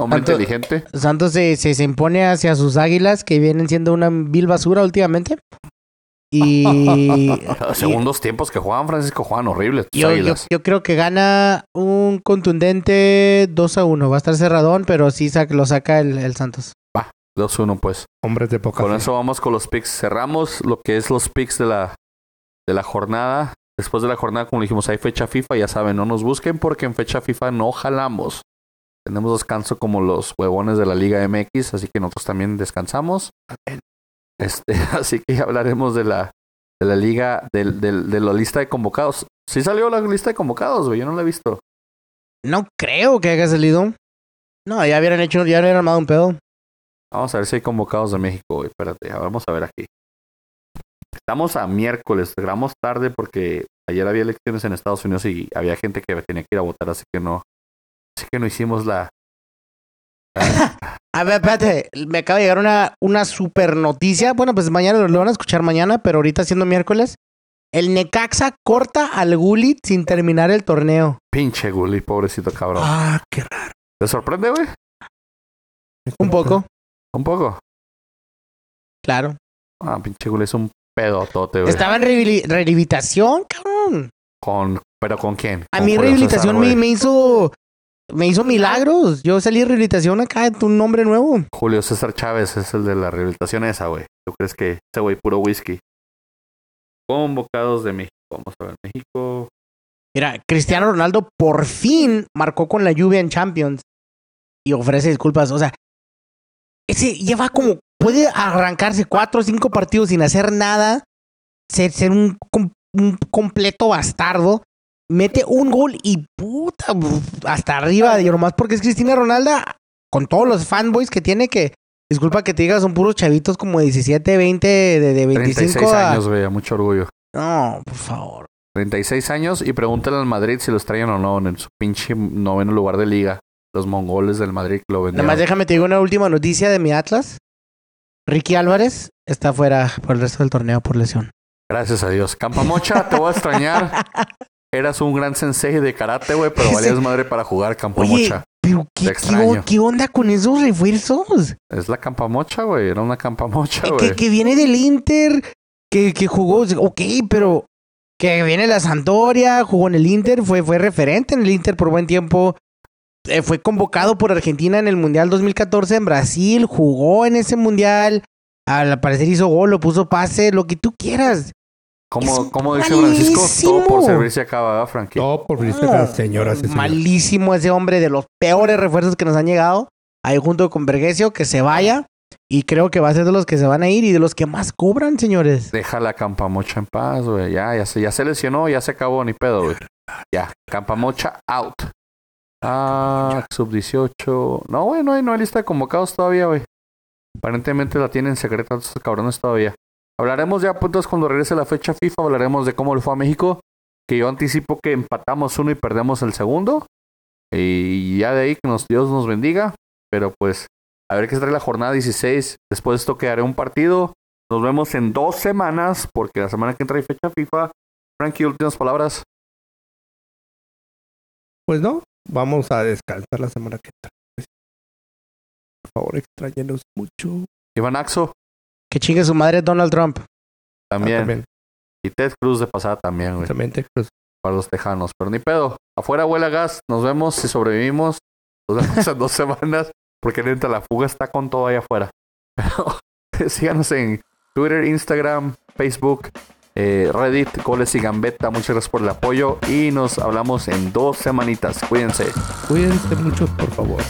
Hombre Santos- inteligente. Santos se, se, se impone hacia sus águilas, que vienen siendo una vil basura últimamente. Y. Segundos tiempos que juegan, Francisco, juegan horribles. Yo, yo, águilas. yo creo que gana un contundente 2 a 1. Va a estar cerradón, pero sí sac- lo saca el, el Santos. 2-1, pues. Hombres de poca Con fe. eso vamos con los picks. Cerramos lo que es los picks de la, de la jornada. Después de la jornada, como dijimos, hay fecha FIFA. Ya saben, no nos busquen porque en fecha FIFA no jalamos. Tenemos descanso como los huevones de la Liga MX, así que nosotros también descansamos. Este, así que ya hablaremos de la, de la liga, del, del- de la lista de convocados. Sí salió la lista de convocados, güey. Yo no la he visto. No creo que haya salido. No, ya hubieran hecho, ya hubieran armado un pedo. Vamos a ver si hay convocados de México, güey. Espérate, vamos a ver aquí. Estamos a miércoles, grabamos tarde porque ayer había elecciones en Estados Unidos y había gente que tenía que ir a votar, así que no. Así que no hicimos la. A ver, espérate, me acaba de llegar una, una super noticia. Bueno, pues mañana lo, van a escuchar mañana, pero ahorita siendo miércoles. El Necaxa corta al Gulit sin terminar el torneo. Pinche Gulli, pobrecito cabrón. Ah, qué raro. ¿Te sorprende, güey? Un poco, Un poco. claro. Ah, pinche Gulli es un pedotote, güey. Estaba en rehabili- rehabilitación, cabrón. Con. ¿Pero con quién? A Con mí rehabilitación César, me, me hizo me hizo milagros. Yo salí de rehabilitación acá en un nombre nuevo. Julio César Chávez es el de la rehabilitación esa, güey. ¿Tú crees que ese güey puro whisky? Convocados de México. Vamos a ver, México. Mira, Cristiano Ronaldo por fin marcó con la lluvia en Champions y ofrece disculpas. O sea, ese lleva como puede arrancarse cuatro o cinco partidos sin hacer nada, ser, ser un completo bastardo. Mete un gol y puta, hasta arriba, y nomás porque es Cristina Ronaldo, con todos los fanboys que tiene que, disculpa que te diga, son puros chavitos como 17, 20, de, de 25 36 a... años, güey, mucho orgullo. No, por favor. 36 años y pregúntale al Madrid si los traían o no en su pinche noveno lugar de liga. Los mongoles del Madrid que lo Nada vendieron. más déjame te digo una última noticia de mi Atlas. Ricky Álvarez está fuera por el resto del torneo por lesión. Gracias a Dios. Campamocha, te voy a extrañar. Eras un gran sensei de karate, güey, pero valías madre para jugar Oye, Campamocha. pero ¿qué, extraño. qué, qué onda con esos refuerzos? Es la Campamocha, güey. Era una Campamocha, Que, güey. que, que viene del Inter, que, que jugó, ok, pero que viene la Santoria, jugó en el Inter, fue, fue referente en el Inter por buen tiempo. eh, fue convocado por Argentina en el Mundial 2014 en Brasil, jugó en ese Mundial. Al parecer hizo gol, lo puso pase, lo que tú quieras. Como, como dice Francisco, todo por servirse acaba, ¿verdad, Frankie? Todo por señoras y señores. Malísimo ese hombre, de los peores refuerzos que nos han llegado. Ahí junto con Vergesio, que se vaya. Y creo que va a ser de los que se van a ir y de los que más cobran, señores. Deja la Campamocha en paz, güey. Ya, ya se, ya se lesionó, ya se acabó, ni pedo, güey. Ya, Campamocha out. Ah, sub 18. No, güey, no hay, no hay lista de convocados todavía, güey. Aparentemente la tienen secreta estos cabrones todavía. Hablaremos ya, entonces, cuando regrese la fecha FIFA, hablaremos de cómo le fue a México. Que yo anticipo que empatamos uno y perdemos el segundo. Y ya de ahí que nos, Dios nos bendiga. Pero pues, a ver qué se trae la jornada 16. Después de esto quedaré un partido. Nos vemos en dos semanas, porque la semana que entra hay fecha FIFA. Frankie, últimas palabras. Pues no, vamos a descansar la semana que entra. Por favor, extrañenos mucho. Iván Axo, Que chingue su madre Donald Trump. también. Ah, también. Y Ted Cruz de pasada también, güey. También te- pues, Para los tejanos. Pero ni pedo. Afuera huele gas. Nos vemos si sobrevivimos. Nos vemos en dos semanas. Porque neta, la fuga está con todo allá afuera. Pero síganos en Twitter, Instagram, Facebook, eh, Reddit, Goles y Gambetta. Muchas gracias por el apoyo. Y nos hablamos en dos semanitas. Cuídense. cuídense mucho, por favor.